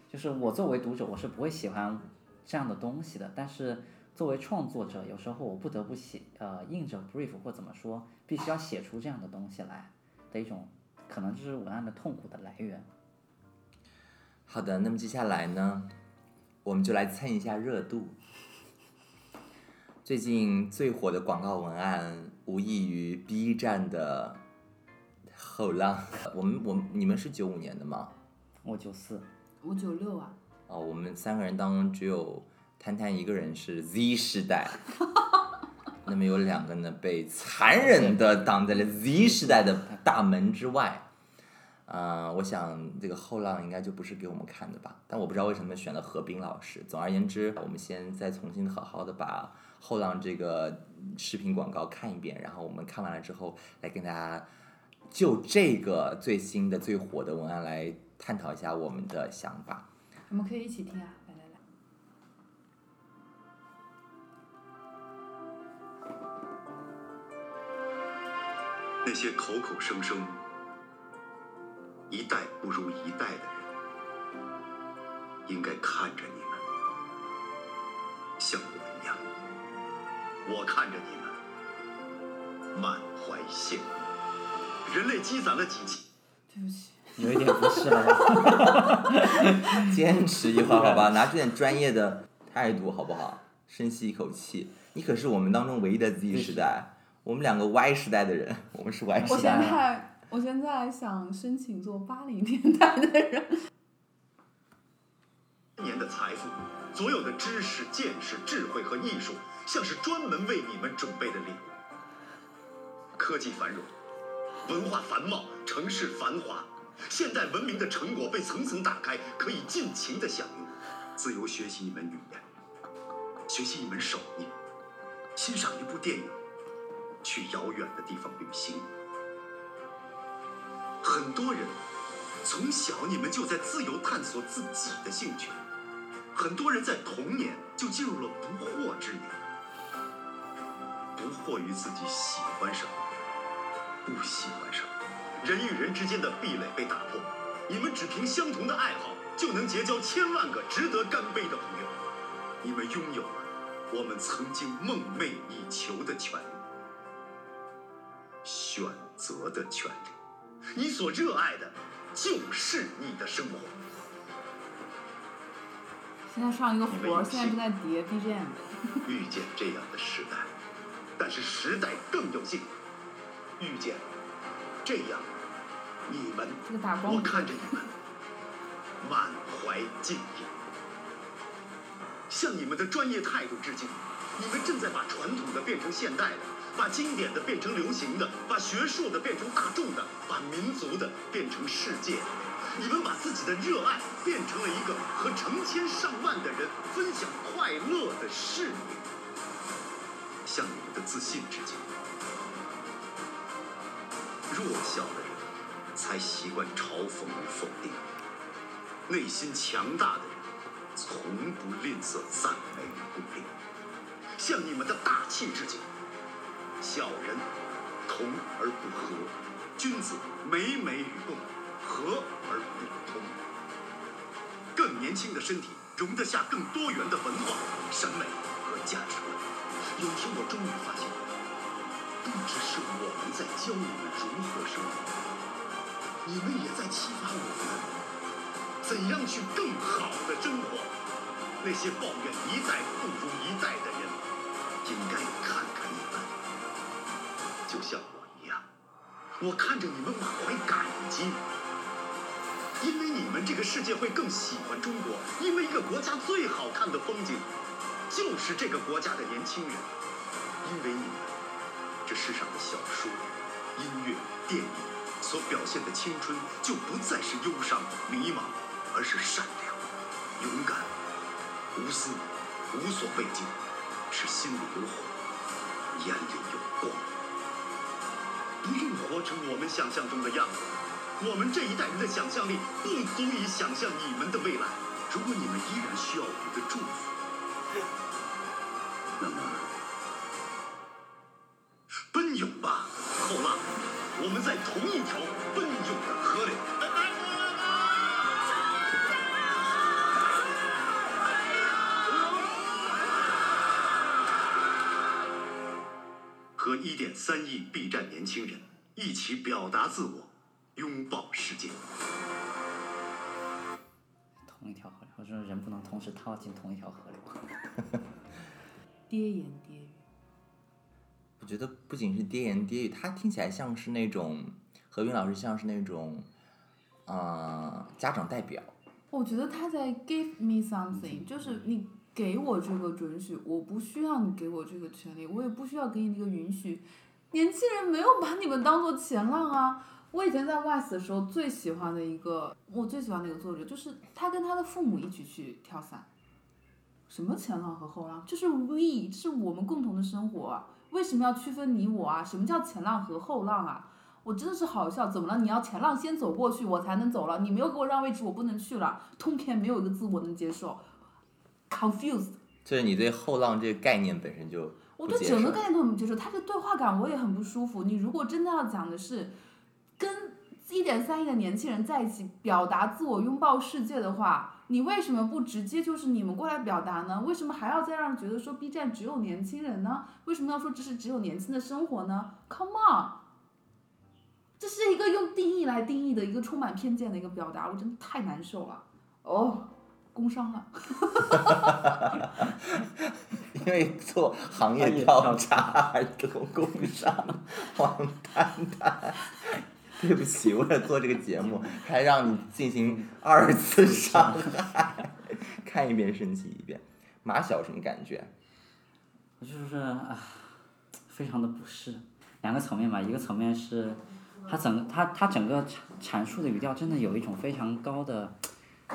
就是我作为读者，我是不会喜欢这样的东西的，但是作为创作者，有时候我不得不写，呃，硬着 brief 或怎么说，必须要写出这样的东西来的一种，可能就是文案的痛苦的来源。好的，那么接下来呢，我们就来蹭一下热度。最近最火的广告文案，无异于 B 站的后浪。我们我们你们是九五年的吗？我九四，我九六啊，哦，我们三个人当中只有摊摊一个人是 Z 时代，那么有两个呢被残忍的挡在了 Z 时代的大门之外。啊、我想这个后浪应该就不是给我们看的吧？但我不知道为什么选了何冰老师。总而言之，我们先再重新好好的把后浪这个视频广告看一遍，然后我们看完了之后来跟大家就这个最新的最火的文案来探讨一下我们的想法。我们可以一起听啊，那些口口声声一代不如一代的人，应该看着你们，像我一样，我看着你们，满怀羡慕。人类积攒了几千。对不起，有一点不是了？(laughs) 坚持一会儿好吧，拿出点专业的态度好不好？深吸一口气，你可是我们当中唯一的 Z 时代，我们两个 Y 时代的人，(laughs) 我们是 Y 时代。我现在我现在想申请做八零年代的人。年的财富，所有的知识、见识、智慧和艺术，像是专门为你们准备的礼物。科技繁荣，文化繁茂，城市繁华，现代文明的成果被层层打开，可以尽情的享用。自由学习一门语言，学习一门手艺，欣赏一部电影，去遥远的地方旅行。很多人从小你们就在自由探索自己的兴趣。很多人在童年就进入了不惑之年，不惑于自己喜欢什么，不喜欢什么。人与人之间的壁垒被打破，你们只凭相同的爱好就能结交千万个值得干杯的朋友。你们拥有了我们曾经梦寐以求的权利——选择的权利。你所热爱的，就是你的生活。现在上一个活儿，现在正在叠 BGM。遇见这样的时代，但是时代更有幸遇见这样你们。这个打光我看着你们，满怀敬意，向你们的专业态度致敬。你们正在把传统的变成现代的，把经典的变成流行的，把学术的变成大众的，把民族的变成世界的。你们把自己的热爱变成了一个和成千上万的人分享快乐的事业，向你们的自信致敬。弱小的人才习惯嘲讽与否定，内心强大的人从不吝啬赞美与鼓励，向你们的大气致敬。小人同而不和，君子美美与共，和而不通。更年轻的身体容得下更多元的文化、审美和价值观。有天我终于发现，不只是我们在教你们如何生活，你们也在启发我们怎样去更好的生活。那些抱怨一代不如一代的人，应该看看你们，就像我一样，我看着你们满怀感激。因为你们这个世界会更喜欢中国，因为一个国家最好看的风景，就是这个国家的年轻人。因为你们，这世上的小说、音乐、电影所表现的青春，就不再是忧伤、迷茫，而是善良、勇敢、无私、无所畏惧，是心里有火，眼里有光。不用活成我们想象中的样子。我们这一代人的想象力不足以想象你们的未来。如果你们依然需要我们的祝福，那么轻人一起表达自我，拥抱世界。同一条河流，我说人不能同时套进同一条河流。爹言爹语。我觉得不仅是爹言爹语，他听起来像是那种何冰老师，像是那种，呃，家长代表。我觉得他在 give me something，就是你给我这个准许，我不需要你给我这个权利，我也不需要给你这个允许。年轻人没有把你们当做前浪啊！我以前在 WISE 的时候最喜欢的一个，我最喜欢的一个作者，就是他跟他的父母一起去跳伞。什么前浪和后浪？就是 we，是我们共同的生活！为什么要区分你我啊？什么叫前浪和后浪啊？我真的是好笑，怎么了？你要前浪先走过去，我才能走了。你没有给我让位置，我不能去了。通篇没有一个字我能接受，confused。就是你对后浪这个概念本身就我对整个概念都很不接受，他的对话感我也很不舒服。你如果真的要讲的是跟一点三亿的年轻人在一起表达自我、拥抱世界的话，你为什么不直接就是你们过来表达呢？为什么还要再让人觉得说 B 站只有年轻人呢？为什么要说这是只有年轻的生活呢？Come on！这是一个用定义来定义的一个充满偏见的一个表达，我真的太难受了。哦，工伤了。(laughs) 因为做行业调查还得工伤，王丹丹。对不起，为了做这个节目，还让你进行二次伤害，看一遍生气一遍。马小什么感觉？我就是啊，非常的不适。两个层面吧，一个层面是，他整他他整个阐阐述的语调真的有一种非常高的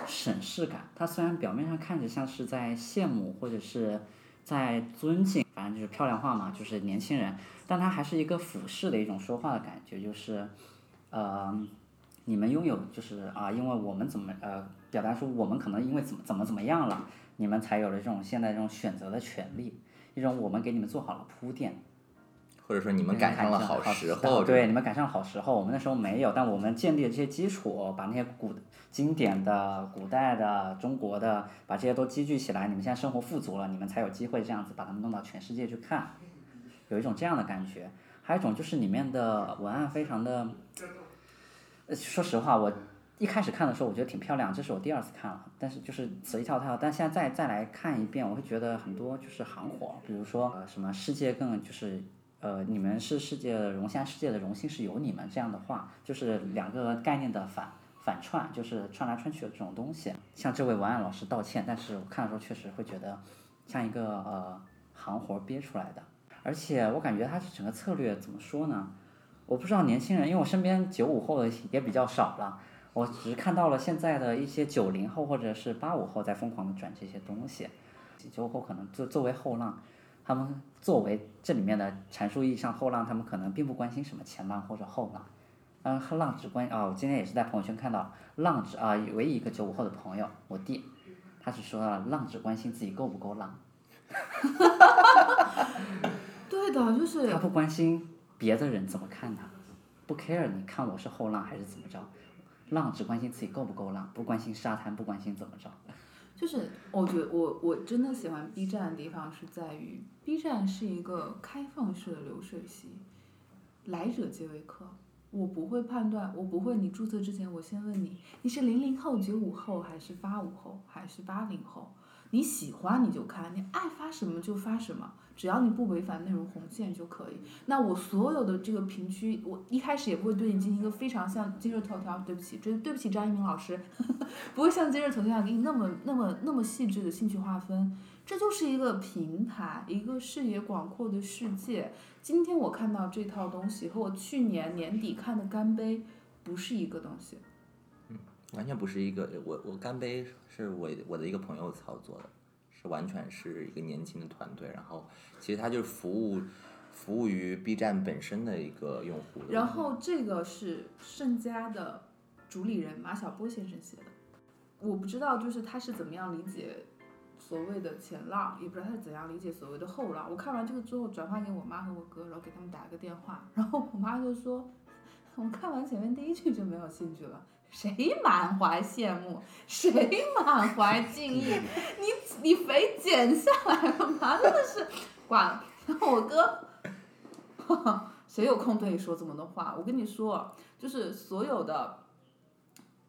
审视感。他虽然表面上看着像是在羡慕或者是在尊敬，反正就是漂亮话嘛，就是年轻人，但他还是一个俯视的一种说话的感觉，就是。呃，你们拥有就是啊，因为我们怎么呃表达出我们可能因为怎么怎么怎么样了，你们才有了这种现在这种选择的权利，一种我们给你们做好了铺垫，或者说你们赶上了好时候，对，你们赶上了好时候，我们那时候没有，但我们建立了这些基础，把那些古经典的、古代的、中国的，把这些都积聚起来，你们现在生活富足了，你们才有机会这样子把它们弄到全世界去看，有一种这样的感觉，还有一种就是里面的文案非常的。说实话，我一开始看的时候，我觉得挺漂亮，这是我第二次看了，但是就是词一套套，但现在再再来看一遍，我会觉得很多就是行活，比如说呃什么世界更就是呃你们是世界荣现在世界的荣幸是有你们这样的话，就是两个概念的反反串，就是串来串去的这种东西。向这位文案老师道歉，但是我看的时候确实会觉得像一个呃行活憋出来的，而且我感觉他整个策略怎么说呢？我不知道年轻人，因为我身边九五后的也比较少了，我只是看到了现在的一些九零后或者是八五后在疯狂的转这些东西，九五后可能作作为后浪，他们作为这里面的阐述意义上后浪，他们可能并不关心什么前浪或者后浪，嗯，后浪只关啊，我今天也是在朋友圈看到浪只啊，唯一一个九五后的朋友，我弟，他是说浪只关心自己够不够浪，对的，就是他不关心。别的人怎么看他，不 care，你看我是后浪还是怎么着？浪只关心自己够不够浪，不关心沙滩，不关心怎么着。就是我觉得我我真的喜欢 B 站的地方是在于，B 站是一个开放式的流水席，来者皆为客。我不会判断，我不会你注册之前我先问你，你是零零后、九五后还是八五后还是八零后？你喜欢你就看，你爱发什么就发什么。只要你不违反内容红线就可以。那我所有的这个评区，我一开始也不会对你进行一个非常像今日头条，对不起，对对不起张一鸣老师呵呵，(laughs) 不会像今日头条给你那么那么那么细致的兴趣划分。这就是一个平台，一个视野广阔的世界。今天我看到这套东西和我去年年底看的干杯不是一个东西。完全不是一个。我我干杯是我我的一个朋友操作的。是完全是一个年轻的团队，然后其实他就是服务服务于 B 站本身的一个用户。然后这个是盛家的主理人马晓波先生写的，我不知道就是他是怎么样理解所谓的前浪，也不知道他是怎样理解所谓的后浪。我看完这个之后转发给我妈和我哥，然后给他们打了个电话，然后我妈就说，(laughs) 我看完前面第一句就没有兴趣了。谁满怀羡慕，谁满怀敬意？你你肥减下来了吗？真的是，挂了。然后我哥，谁有空对你说这么多话？我跟你说，就是所有的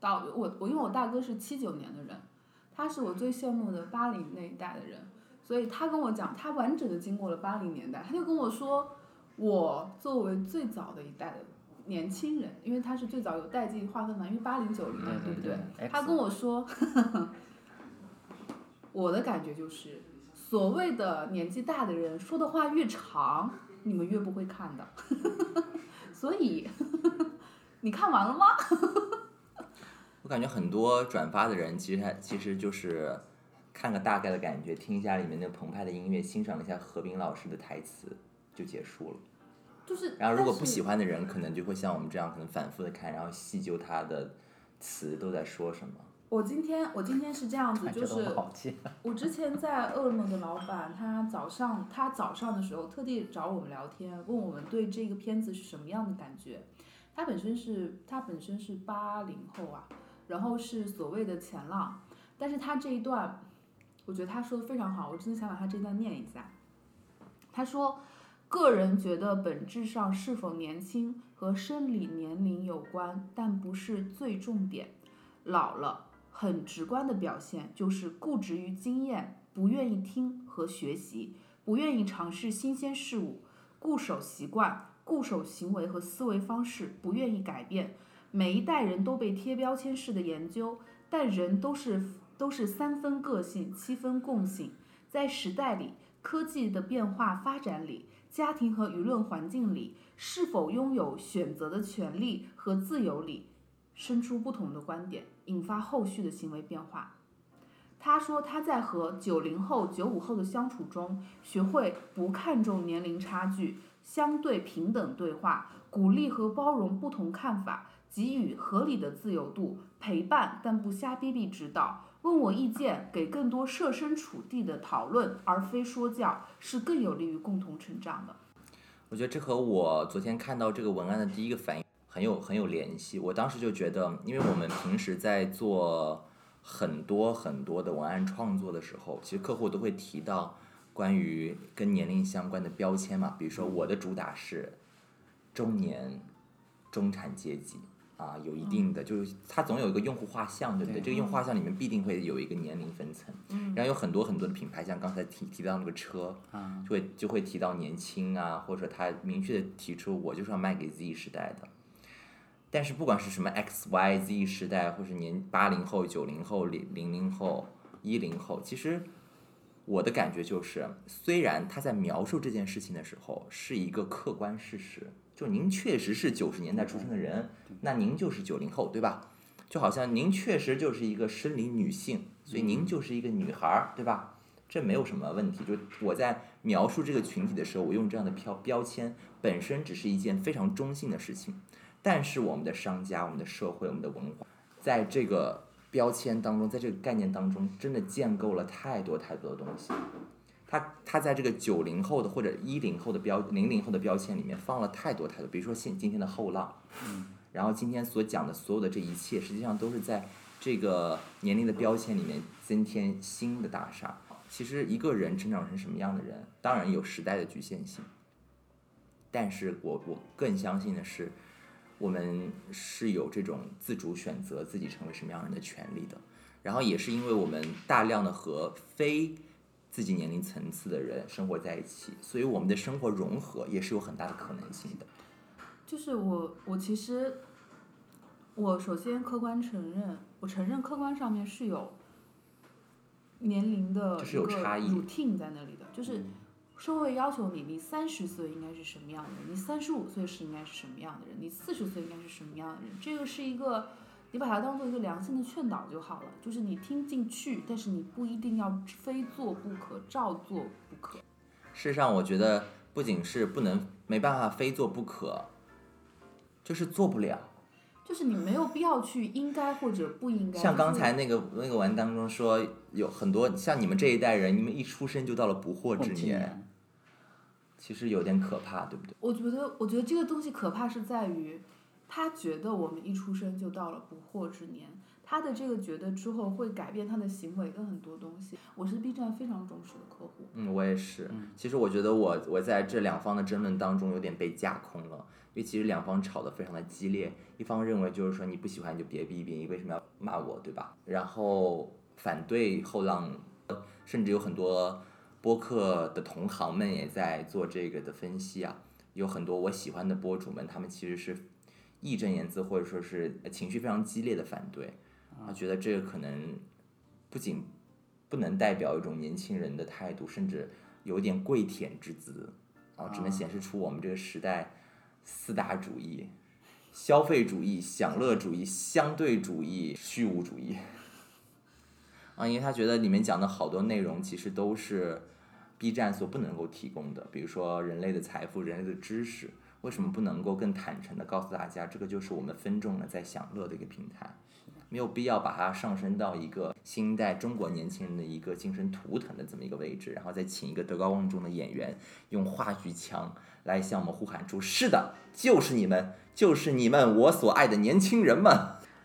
到我我因为我大哥是七九年的人，他是我最羡慕的八零那一代的人，所以他跟我讲，他完整的经过了八零年代，他就跟我说，我作为最早的一代的年轻人，因为他是最早有代际划分嘛，因为八零九零嘛，不对对对？他跟我说，(laughs) 我的感觉就是，所谓的年纪大的人说的话越长，你们越不会看的。(laughs) 所以，(laughs) 你看完了吗？我感觉很多转发的人，其实他其实就是看个大概的感觉，听一下里面那澎湃的音乐，欣赏一下何冰老师的台词就结束了。就是，然后如果不喜欢的人，可能就会像我们这样，可能反复的看，然后细究他的词都在说什么。我今天我今天是这样子，就是。我之前在饿了么的老板，他早上他早上的时候特地找我们聊天，问我们对这个片子是什么样的感觉。他本身是他本身是八零后啊，然后是所谓的前浪，但是他这一段，我觉得他说的非常好，我真的想把他这段念一下。他说，个人觉得本质上是否年轻和生理年龄有关，但不是最重点。老了。很直观的表现就是固执于经验，不愿意听和学习，不愿意尝试新鲜事物，固守习惯、固守行为和思维方式，不愿意改变。每一代人都被贴标签式的研究，但人都是都是三分个性，七分共性。在时代里、科技的变化发展里、家庭和舆论环境里，是否拥有选择的权利和自由里，生出不同的观点。引发后续的行为变化。他说他在和九零后、九五后的相处中，学会不看重年龄差距，相对平等对话，鼓励和包容不同看法，给予合理的自由度，陪伴但不瞎逼逼指导，问我意见，给更多设身处地的讨论，而非说教，是更有利于共同成长的。我觉得这和我昨天看到这个文案的第一个反应很有很有联系。我当时就觉得，因为我们平时在做很多很多的文案创作的时候，其实客户都会提到关于跟年龄相关的标签嘛，比如说我的主打是中年、中产阶级。啊，有一定的，就是它总有一个用户画像，对不对？对。这个用户画像里面必定会有一个年龄分层，然后有很多很多的品牌，像刚才提提到那个车，啊，就会就会提到年轻啊，或者他明确的提出我就是要卖给 Z 时代的。但是不管是什么 X Y Z 时代，或是年八零后、九零后、零零零后、一零后，其实我的感觉就是，虽然他在描述这件事情的时候是一个客观事实，就您确实是九十年代出生的人，那您就是九零后，对吧？就好像您确实就是一个生理女性，所以您就是一个女孩儿，对吧？这没有什么问题。就我在描述这个群体的时候，我用这样的标标签，本身只是一件非常中性的事情。但是我们的商家、我们的社会、我们的文化，在这个标签当中，在这个概念当中，真的建构了太多太多的东西。它它在这个九零后的或者一零后的标零零后的标签里面放了太多太多，比如说现今天的后浪，嗯然后今天所讲的所有的这一切，实际上都是在这个年龄的标签里面增添新的大厦。其实一个人成长成什么样的人，当然有时代的局限性，但是我我更相信的是，我们是有这种自主选择自己成为什么样人的权利的。然后也是因为我们大量的和非自己年龄层次的人生活在一起，所以我们的生活融合也是有很大的可能性的。就是我，我其实，我首先客观承认，我承认客观上面是有年龄的一个有差异 routine 在那里的，就是社会要求你，你三十岁应该是什么样的人，你三十五岁是应该是什么样的人，你四十岁应该是什么样的人，这个是一个。你把它当做一个良性的劝导就好了，就是你听进去，但是你不一定要非做不可，照做不可。事实上，我觉得不仅是不能没办法非做不可，就是做不了。就是你没有必要去应该或者不应该。像刚才那个那个文当中说，有很多像你们这一代人，你们一出生就到了不惑之年，其实有点可怕，对不对？我觉得，我觉得这个东西可怕是在于，他觉得我们一出生就到了不惑之年，他的这个觉得之后会改变他的行为跟很多东西。我是 B 站非常忠实的客户。嗯，我也是。其实我觉得我我在这两方的争论当中有点被架空了，因为其实两方吵得非常的激烈，一方认为就是说你不喜欢你就别逼逼，你为什么要骂我，对吧？然后反对后浪，甚至有很多播客的同行们也在做这个的分析啊，有很多我喜欢的博主们，他们其实是义正言辞或者说是情绪非常激烈的反对，他，觉得这个可能不仅不能代表一种年轻人的态度，甚至有点跪舔之姿，啊，只能显示出我们这个时代四大主义：消费主义、享乐主义、相对主义、虚无主义。啊，因为他觉得里面讲的好多内容其实都是 B 站所不能够提供的，比如说人类的财富、人类的知识，为什么不能够更坦诚的告诉大家，这个就是我们分众呢在享乐的一个平台？没有必要把它上升到一个新一代中国年轻人的一个精神图腾的这么一个位置，然后再请一个德高望重的演员用话剧腔来向我们呼喊出：“是的，就是你们，就是你们，我所爱的年轻人们。”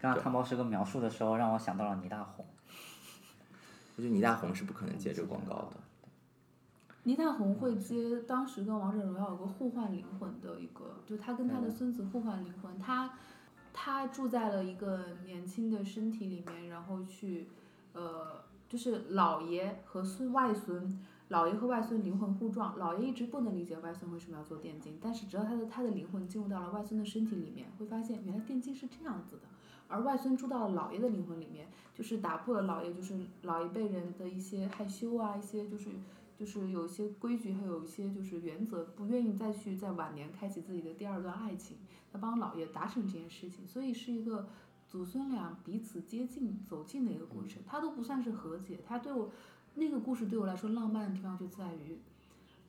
刚刚汤包师哥描述的时候，让我想到了倪大红。我觉得倪大红是不可能接这个广告的。倪大红会接当时跟王者荣耀有个互换灵魂的一个，就他跟他的孙子互换灵魂，他他住在了一个年轻的身体里面，然后去呃，就是姥爷和孙外孙，姥爷和外孙灵魂互撞，姥爷一直不能理解外孙为什么要做电竞，但是只要他的他的灵魂进入到了外孙的身体里面，会发现原来电竞是这样子的。而外孙住到了姥爷的灵魂里面，就是打破了姥爷就是老一辈人的一些害羞啊，一些就是就是有一些规矩，还有一些就是原则，不愿意再去在晚年开启自己的第二段爱情，他帮姥爷达成这件事情，所以是一个祖孙俩彼此接近走近的一个过程，他都不算是和解，他对我那个故事对我来说浪漫的地方就在于，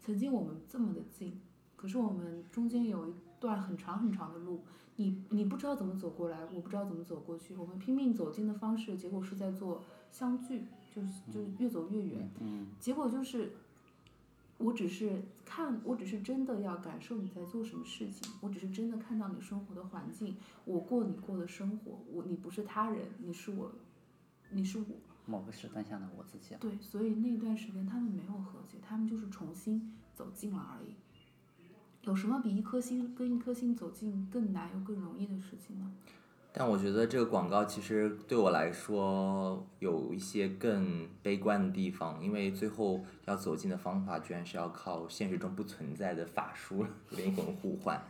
曾经我们这么的近，可是我们中间有一段很长很长的路。你你不知道怎么走过来，我不知道怎么走过去。我们拼命走近的方式，结果是在做相聚，就是就是越走越远。结果就是，我只是看，我只是真的要感受你在做什么事情，我只是真的看到你生活的环境，我过你过的生活，我你不是他人，你是我，你是我。某个时段下的我自己。对，所以那段时间他们没有和解，他们就是重新走近了而已。有什么比一颗心跟一颗心走近更难又更容易的事情吗？但我觉得这个广告其实对我来说有一些更悲观的地方，因为最后要走近的方法居然是要靠现实中不存在的法术 (laughs) 灵魂互换。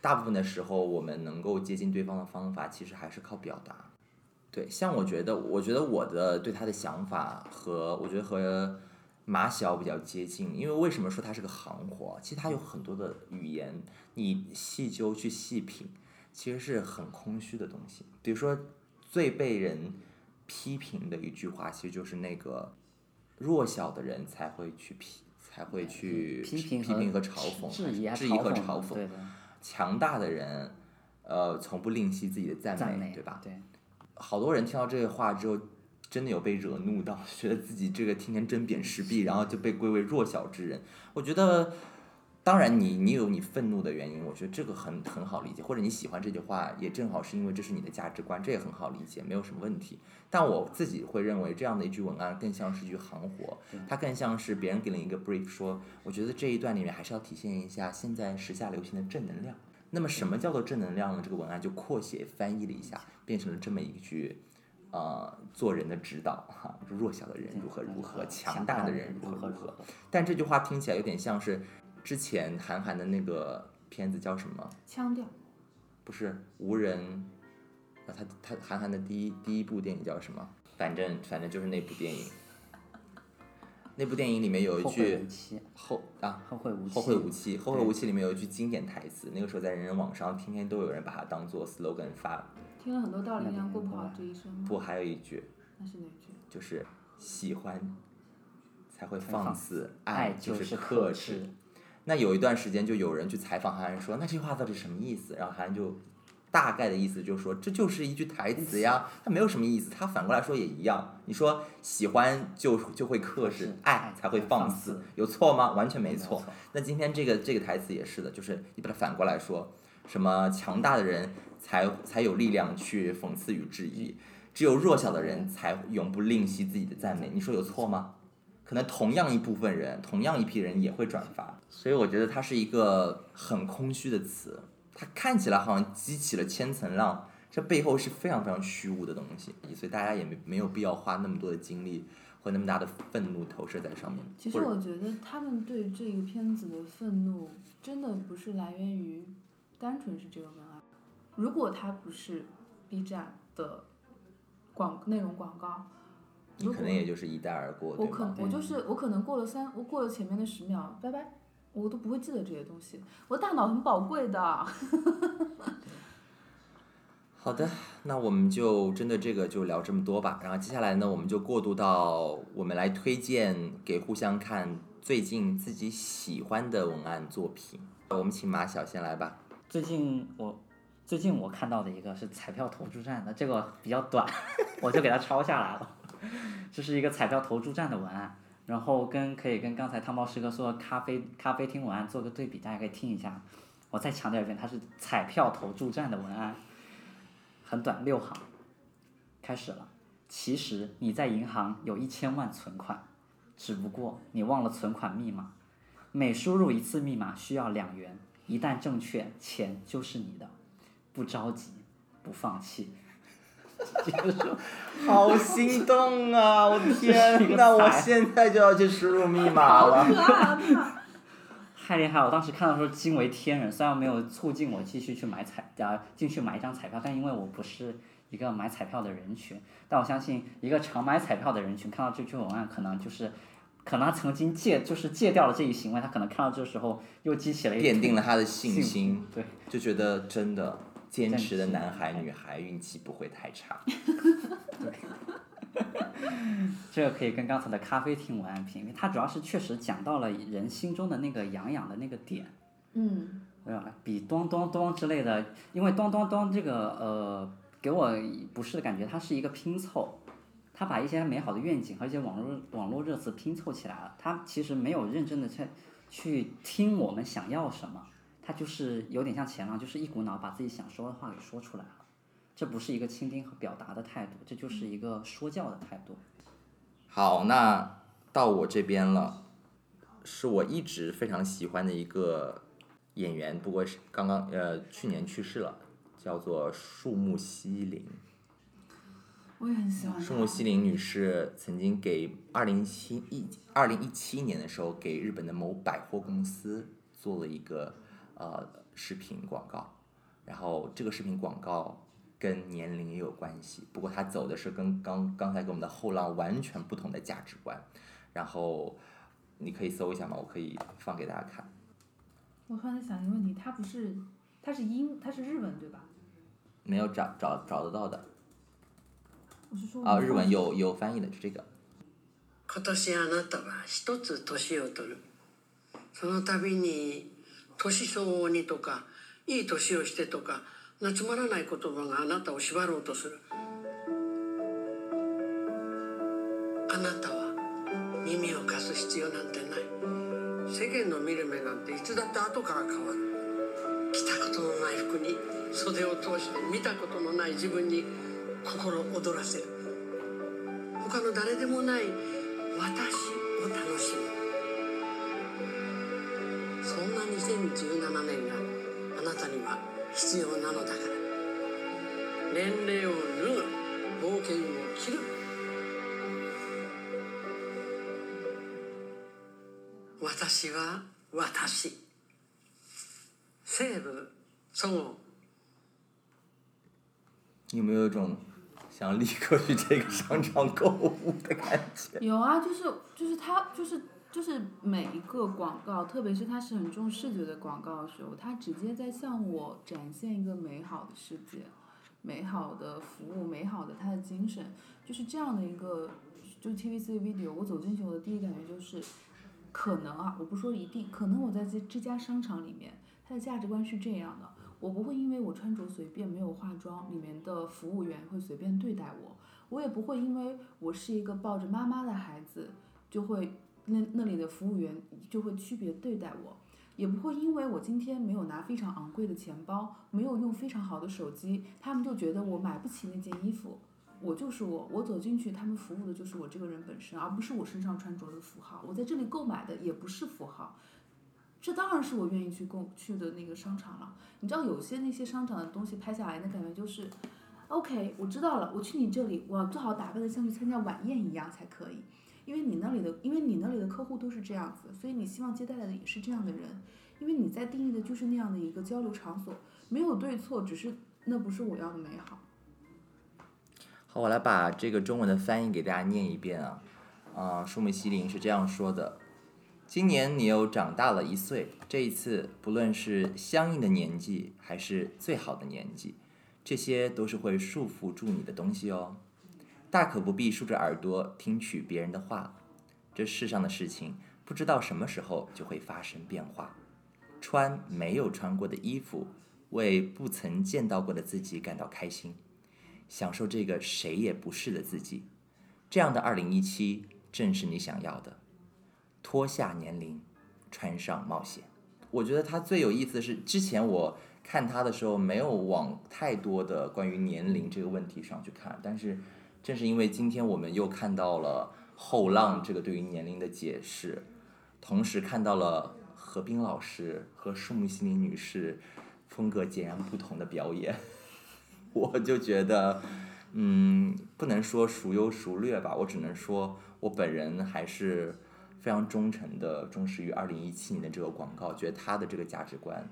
大部分的时候，我们能够接近对方的方法其实还是靠表达。对，像我觉得，我觉得我的对他的想法和我觉得和。马小比较接近，因为为什么说它是个行活？其实它有很多的语言，你细究去细品，其实是很空虚的东西。比如说，最被人批评的一句话，其实就是那个弱小的人才会去批，才会去批评和嘲讽，质疑和嘲讽。强大的人，呃，从不吝惜自己的赞美，对吧？对。好多人听到这个话之后。真的有被惹怒到，觉得自己这个天天针砭时弊，然后就被归为弱小之人。我觉得，当然你你有你愤怒的原因，我觉得这个很很好理解，或者你喜欢这句话，也正好是因为这是你的价值观，这也很好理解，没有什么问题。但我自己会认为，这样的一句文案更像是一句行活，它更像是别人给了一个 brief，说我觉得这一段里面还是要体现一下现在时下流行的正能量。那么什么叫做正能量呢？这个文案就扩写翻译了一下，变成了这么一句。呃，做人的指导哈，弱小的人如何如何，强大的人如何如何。但这句话听起来有点像是之前韩寒的那个片子叫什么？腔调。不是无人，啊，他他韩寒的第一第一部电影叫什么？反正反正就是那部电影。那部电影里面有一句后啊后会无期后会无期后会无期里面有一句经典台词，那个时候在人人网上天天都有人把它当做 slogan 发。听了很多道理，过不好这一生。不，还有一句。那是哪句？就是喜欢才会放肆，爱就是克制。那有一段时间，就有人去采访韩寒，说那这句话到底什么意思？然后韩寒就大概的意思就是说，这就是一句台词呀，它没有什么意思。他反过来说也一样，你说喜欢就就会克制，爱才会放肆，有错吗？完全没错。那今天这个这个台词也是的，就是你把它反过来说。什么强大的人才才有力量去讽刺与质疑，只有弱小的人才永不吝惜自己的赞美。你说有错吗？可能同样一部分人，同样一批人也会转发，所以我觉得它是一个很空虚的词，它看起来好像激起了千层浪，这背后是非常非常虚无的东西，所以大家也没没有必要花那么多的精力和那么大的愤怒投射在上面。其实我觉得他们对这个片子的愤怒，真的不是来源于单纯是这个文案。如果它不是 B 站的广内容广告，你可能也就是一带而过，我？可我就是我可能过了三，我过了前面的十秒，拜拜，我都不会记得这些东西。我大脑很宝贵的。(laughs) 好的，那我们就针对这个就聊这么多吧。然后接下来呢，我们就过渡到我们来推荐给互相看最近自己喜欢的文案作品。我们请马小先来吧。最近我最近我看到的一个是彩票投注站的，这个比较短，(laughs) 我就给它抄下来了。这是一个彩票投注站的文案，然后跟可以跟刚才汤包师哥说的咖啡咖啡厅文案做个对比，大家可以听一下。我再强调一遍，它是彩票投注站的文案，很短，六行。开始了。其实你在银行有一千万存款，只不过你忘了存款密码。每输入一次密码需要两元，一旦正确，钱就是你的。不着急，不放弃。(laughs) 好心动啊！我天，个那我现在就要去输入密码了。太厉害了！我当时看到的时候惊为天人，虽然没有促进我继续去买彩啊进去买一张彩票，但因为我不是一个买彩票的人群，但我相信一个常买彩票的人群看到这句文案，可能就是可能他曾经戒就是戒掉了这一行为，他可能看到这时候又激起了一奠定了他的信心，对，就觉得真的坚持的男孩女孩运气不会太差。(laughs) 这个可以跟刚才的咖啡厅文案拼，因为它主要是确实讲到了人心中的那个痒痒的那个点。嗯，对吧？比咚咚咚之类的，因为咚咚咚这个呃，给我不是的感觉，它是一个拼凑，他把一些美好的愿景和一些网络网络热词拼凑起来了。他其实没有认真的去去听我们想要什么，它就是有点像前浪，就是一股脑把自己想说的话给说出来了。这不是一个倾听和表达的态度，这就是一个说教的态度。好，那到我这边了，是我一直非常喜欢的一个演员，不过是刚刚呃去年去世了，叫做树木希林。我也很喜欢。树木希林女士曾经给二零七一二零一七年的时候给日本的某百货公司做了一个呃视频广告，然后这个视频广告跟年龄也有关系，不过它走的是跟刚刚才跟我们的后浪完全不同的价值观，然后你可以搜一下嘛，我可以放给大家看。我突然在想一个问题，他不是，他是英，他是日文对吧？没有找找找得到的我是说啊，日文有有翻译的，就这个。今年あなたは一つ年を取るその度に 年相応にとかいい年をしてとかなつまらない言葉があなたを縛ろうとする。あなたは耳を貸す必要なんてない。世間の見る目なんていつだって後から変わる。着たことのない服に袖を通して見たことのない自分に心躍らせる。他の誰でもない私を楽しむ。必要なのだから。年齢を脱ぐ冒険を切る。私は私。西武そご有没有一种想立刻去这个商场购物的感觉？有啊，就是就是他就是就是每一个广告，特别是它是很重视觉的广告的时候，它直接在向我展现一个美好的世界，美好的服务，美好的它的精神，就是这样的一个就 TVC video，我走进去我的第一感觉就是，可能啊，我不说一定，可能我在这这家商场里面，它的价值观是这样的。我不会因为我穿着随便没有化妆，里面的服务员会随便对待我，我也不会因为我是一个抱着妈妈的孩子，就会那那里的服务员就会区别对待我，也不会因为我今天没有拿非常昂贵的钱包，没有用非常好的手机，他们就觉得我买不起那件衣服。我就是我，我走进去，他们服务的就是我这个人本身，而不是我身上穿着的符号。我在这里购买的也不是符号，这当然是我愿意去购去的那个商场了。你知道有些那些商场的东西拍下来，那感觉就是，OK，我知道了，我去你这里，我最好打扮的像去参加晚宴一样才可以，因为你那里的，因为你那里的客户都是这样子，所以你希望接待的也是这样的人，因为你在定义的就是那样的一个交流场所，没有对错，只是那不是我要的美好。好，我来把这个中文的翻译给大家念一遍啊。啊，树木希林是这样说的：今年你又长大了一岁，这一次不论是相应的年纪，还是最好的年纪，这些都是会束缚住你的东西哦。大可不必竖着耳朵听取别人的话。这世上的事情，不知道什么时候就会发生变化。穿没有穿过的衣服，为不曾见到过的自己感到开心。享受这个谁也不是的自己，这样的二零一七正是你想要的。脱下年龄，穿上冒险。我觉得他最有意思的是，之前我看他的时候没有往太多的关于年龄这个问题上去看，但是正是因为今天我们又看到了后浪这个对于年龄的解释，同时看到了何冰老师和树木心灵女士风格截然不同的表演。(laughs) 我就觉得，嗯，不能说孰优孰劣吧，我只能说，我本人还是非常忠诚的，忠实于二零一七年的这个广告，觉得他的这个价值观，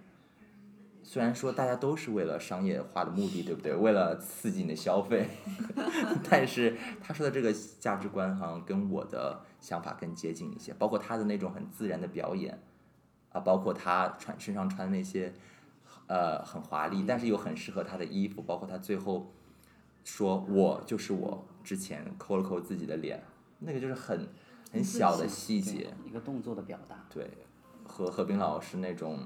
虽然说大家都是为了商业化的目的，对不对？为了刺激你的消费 (laughs) (laughs) 但是他说的这个价值观好像跟我的想法更接近一些，包括他的那种很自然的表演，啊，包括他穿身上穿的那些。呃，很华丽，但是又很适合他的衣服，包括他最后说“我就是我”之前抠了抠自己的脸，那个就是很很小的细节，一个动作的表达。对，和何冰老师那种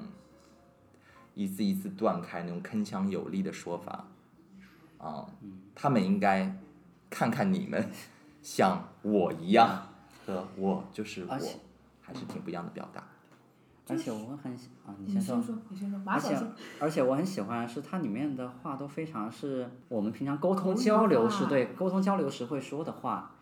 一字一字断开那种铿锵有力的说法，啊，他们应该看看你们像我一样，和我就是我，还是挺不一样的表达。而且我很喜啊，你先说，你先说，而且而且我很喜欢是它里面的话都非常是我们平常沟通交流时对沟通交流时会说的话，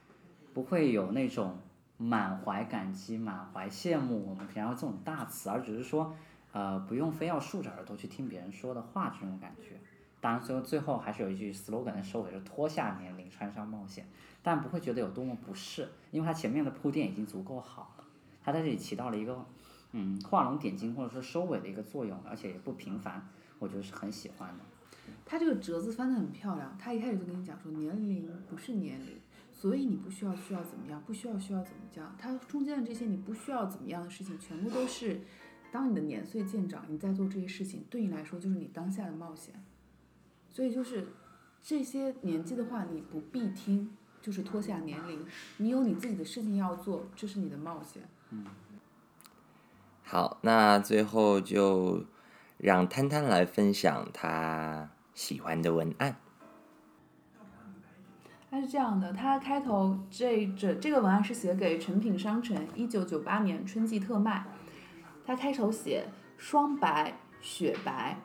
不会有那种满怀感激、满怀羡慕我们平常这种大词，而只是说呃不用非要竖着耳朵去听别人说的话这种感觉。当然最后最后还是有一句 slogan 的收尾是脱下年龄穿上冒险，但不会觉得有多么不适，因为它前面的铺垫已经足够好了，它在这里起到了一个。嗯，画龙点睛或者说收尾的一个作用，而且也不平凡，我觉得是很喜欢的。他这个折子翻得很漂亮，他一开始就跟你讲说年龄不是年龄，所以你不需要需要怎么样，不需要需要怎么样。它中间的这些你不需要怎么样的事情，全部都是当你的年岁渐长，你在做这些事情，对你来说就是你当下的冒险。所以就是这些年纪的话，你不必听，就是脱下年龄，你有你自己的事情要做，这是你的冒险。嗯。好，那最后就让摊摊来分享他喜欢的文案。他是这样的，他开头这这这个文案是写给诚品商城，一九九八年春季特卖。他开头写双白雪白，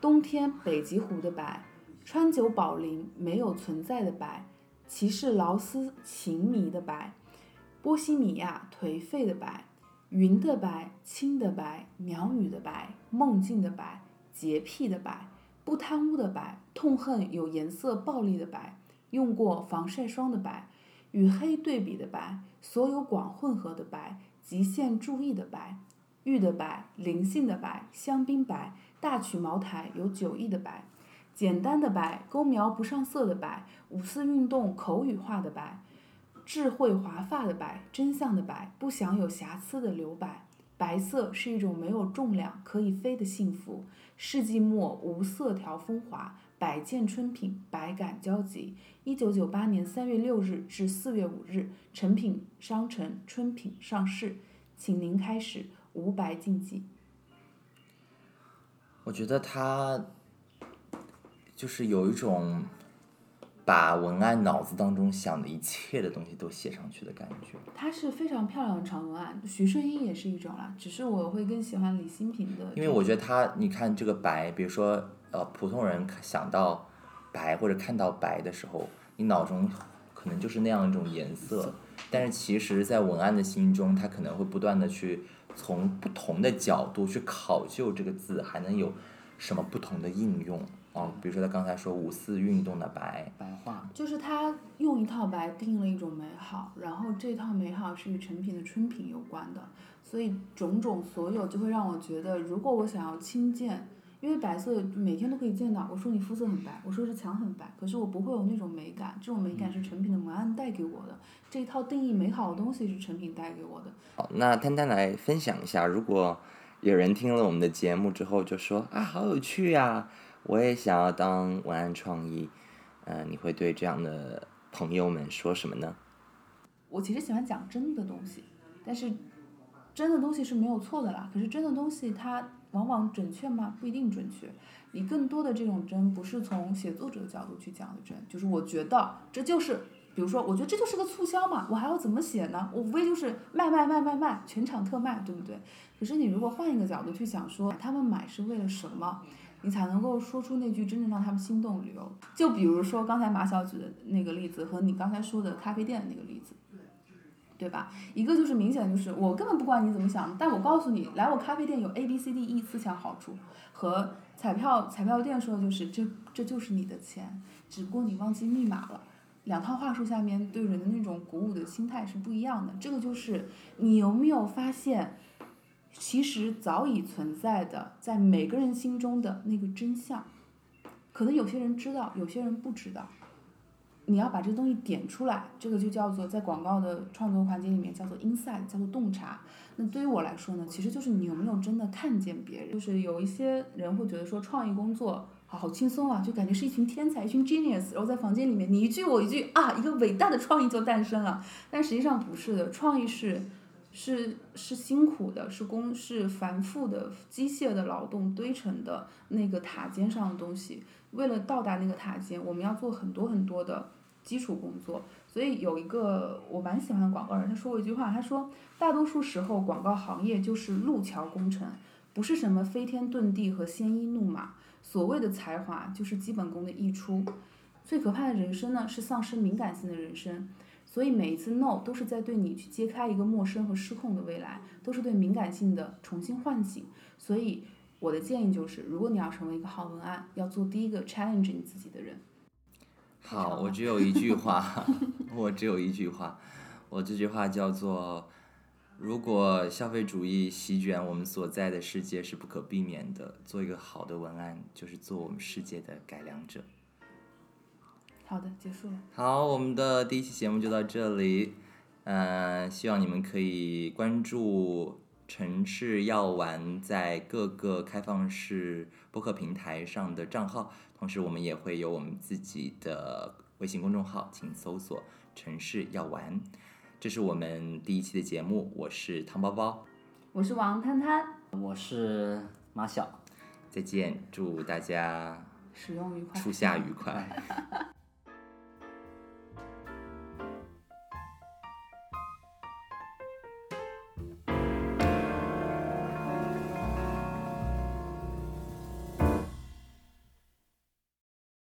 冬天北极狐的白，川久保玲没有存在的白，骑士劳斯情迷的白，波西米亚颓废的白。云的白，青的白，鸟语的白，梦境的白，洁癖的白，不贪污的白，痛恨有颜色暴力的白，用过防晒霜的白，与黑对比的白，所有广混合的白，极限注意的白，玉的白，灵性的白，香槟白，大曲茅台有酒意的白，简单的白，勾描不上色的白，五四运动口语化的白。智慧华发的白，真相的白，不想有瑕疵的留白。白色是一种没有重量可以飞的幸福。世纪末无色调风华，百件春品，百感交集。一九九八年三月六日至四月五日，成品商城春品上市，请您开始无白禁忌。我觉得他就是有一种。把文案脑子当中想的一切的东西都写上去的感觉。它是非常漂亮的长文案，徐顺英也是一种啦，只是我会更喜欢李新平的。因为我觉得他，你看这个白，比如说呃，普通人想到白或者看到白的时候，你脑中可能就是那样一种颜色，但是其实，在文案的心中，他可能会不断的去从不同的角度去考究这个字还能有什么不同的应用。哦，比如说他刚才说五四运动的白，白话，就是他用一套白定了一种美好，然后这套美好是与成品的春品有关的，所以种种所有就会让我觉得，如果我想要轻见，因为白色每天都可以见到，我说你肤色很白，我说是墙很白，可是我不会有那种美感，这种美感是成品的文案带给我的，这一套定义美好的东西是成品带给我的。好，那丹丹来分享一下，如果有人听了我们的节目之后就说啊，好有趣呀。我也想要当文案创意，嗯，你会对这样的朋友们说什么呢？我其实喜欢讲真的东西，但是真的东西是没有错的啦。可是真的东西它往往准确吗？不一定准确。你更多的这种真，不是从写作者的角度去讲的真，就是我觉得这就是，比如说，我觉得这就是个促销嘛，我还要怎么写呢？我无非就是卖卖卖卖卖，全场特卖，对不对？可是你如果换一个角度去想，说他们买是为了什么？你才能够说出那句真正让他们心动的理由。就比如说刚才马小举的那个例子和你刚才说的咖啡店的那个例子，对吧？一个就是明显就是我根本不管你怎么想，但我告诉你，来我咖啡店有 A B C D E 四项好处。和彩票彩票店说的就是这这就是你的钱，只不过你忘记密码了。两套话术下面对人的那种鼓舞的心态是不一样的。这个就是你有没有发现？其实早已存在的，在每个人心中的那个真相，可能有些人知道，有些人不知道。你要把这东西点出来，这个就叫做在广告的创作环节里面叫做 insight，叫做洞察。那对于我来说呢，其实就是你有没有真的看见别人。就是有一些人会觉得说创意工作好好轻松啊，就感觉是一群天才，一群 genius，然后在房间里面你一句我一句啊，一个伟大的创意就诞生了。但实际上不是的，创意是。是是辛苦的，是工是繁复的机械的劳动堆成的那个塔尖上的东西。为了到达那个塔尖，我们要做很多很多的基础工作。所以有一个我蛮喜欢的广告人，他说过一句话，他说：大多数时候广告行业就是路桥工程，不是什么飞天遁地和鲜衣怒马。所谓的才华就是基本功的溢出。最可怕的人生呢，是丧失敏感性的人生。所以每一次 no 都是在对你去揭开一个陌生和失控的未来，都是对敏感性的重新唤醒。所以我的建议就是，如果你要成为一个好文案，要做第一个 challenge 你自己的人。好，我只有一句话，(laughs) 我只有一句话，我这句话叫做：如果消费主义席卷我们所在的世界是不可避免的，做一个好的文案就是做我们世界的改良者。好的，结束了。好，我们的第一期节目就到这里。嗯，希望你们可以关注城市药丸在各个开放式播客平台上的账号，同时我们也会有我们自己的微信公众号，请搜索“城市药丸”。这是我们第一期的节目，我是汤包包，我是王摊摊，我是马小。再见，祝大家使用愉快，初夏愉快。(laughs) (laughs) (laughs)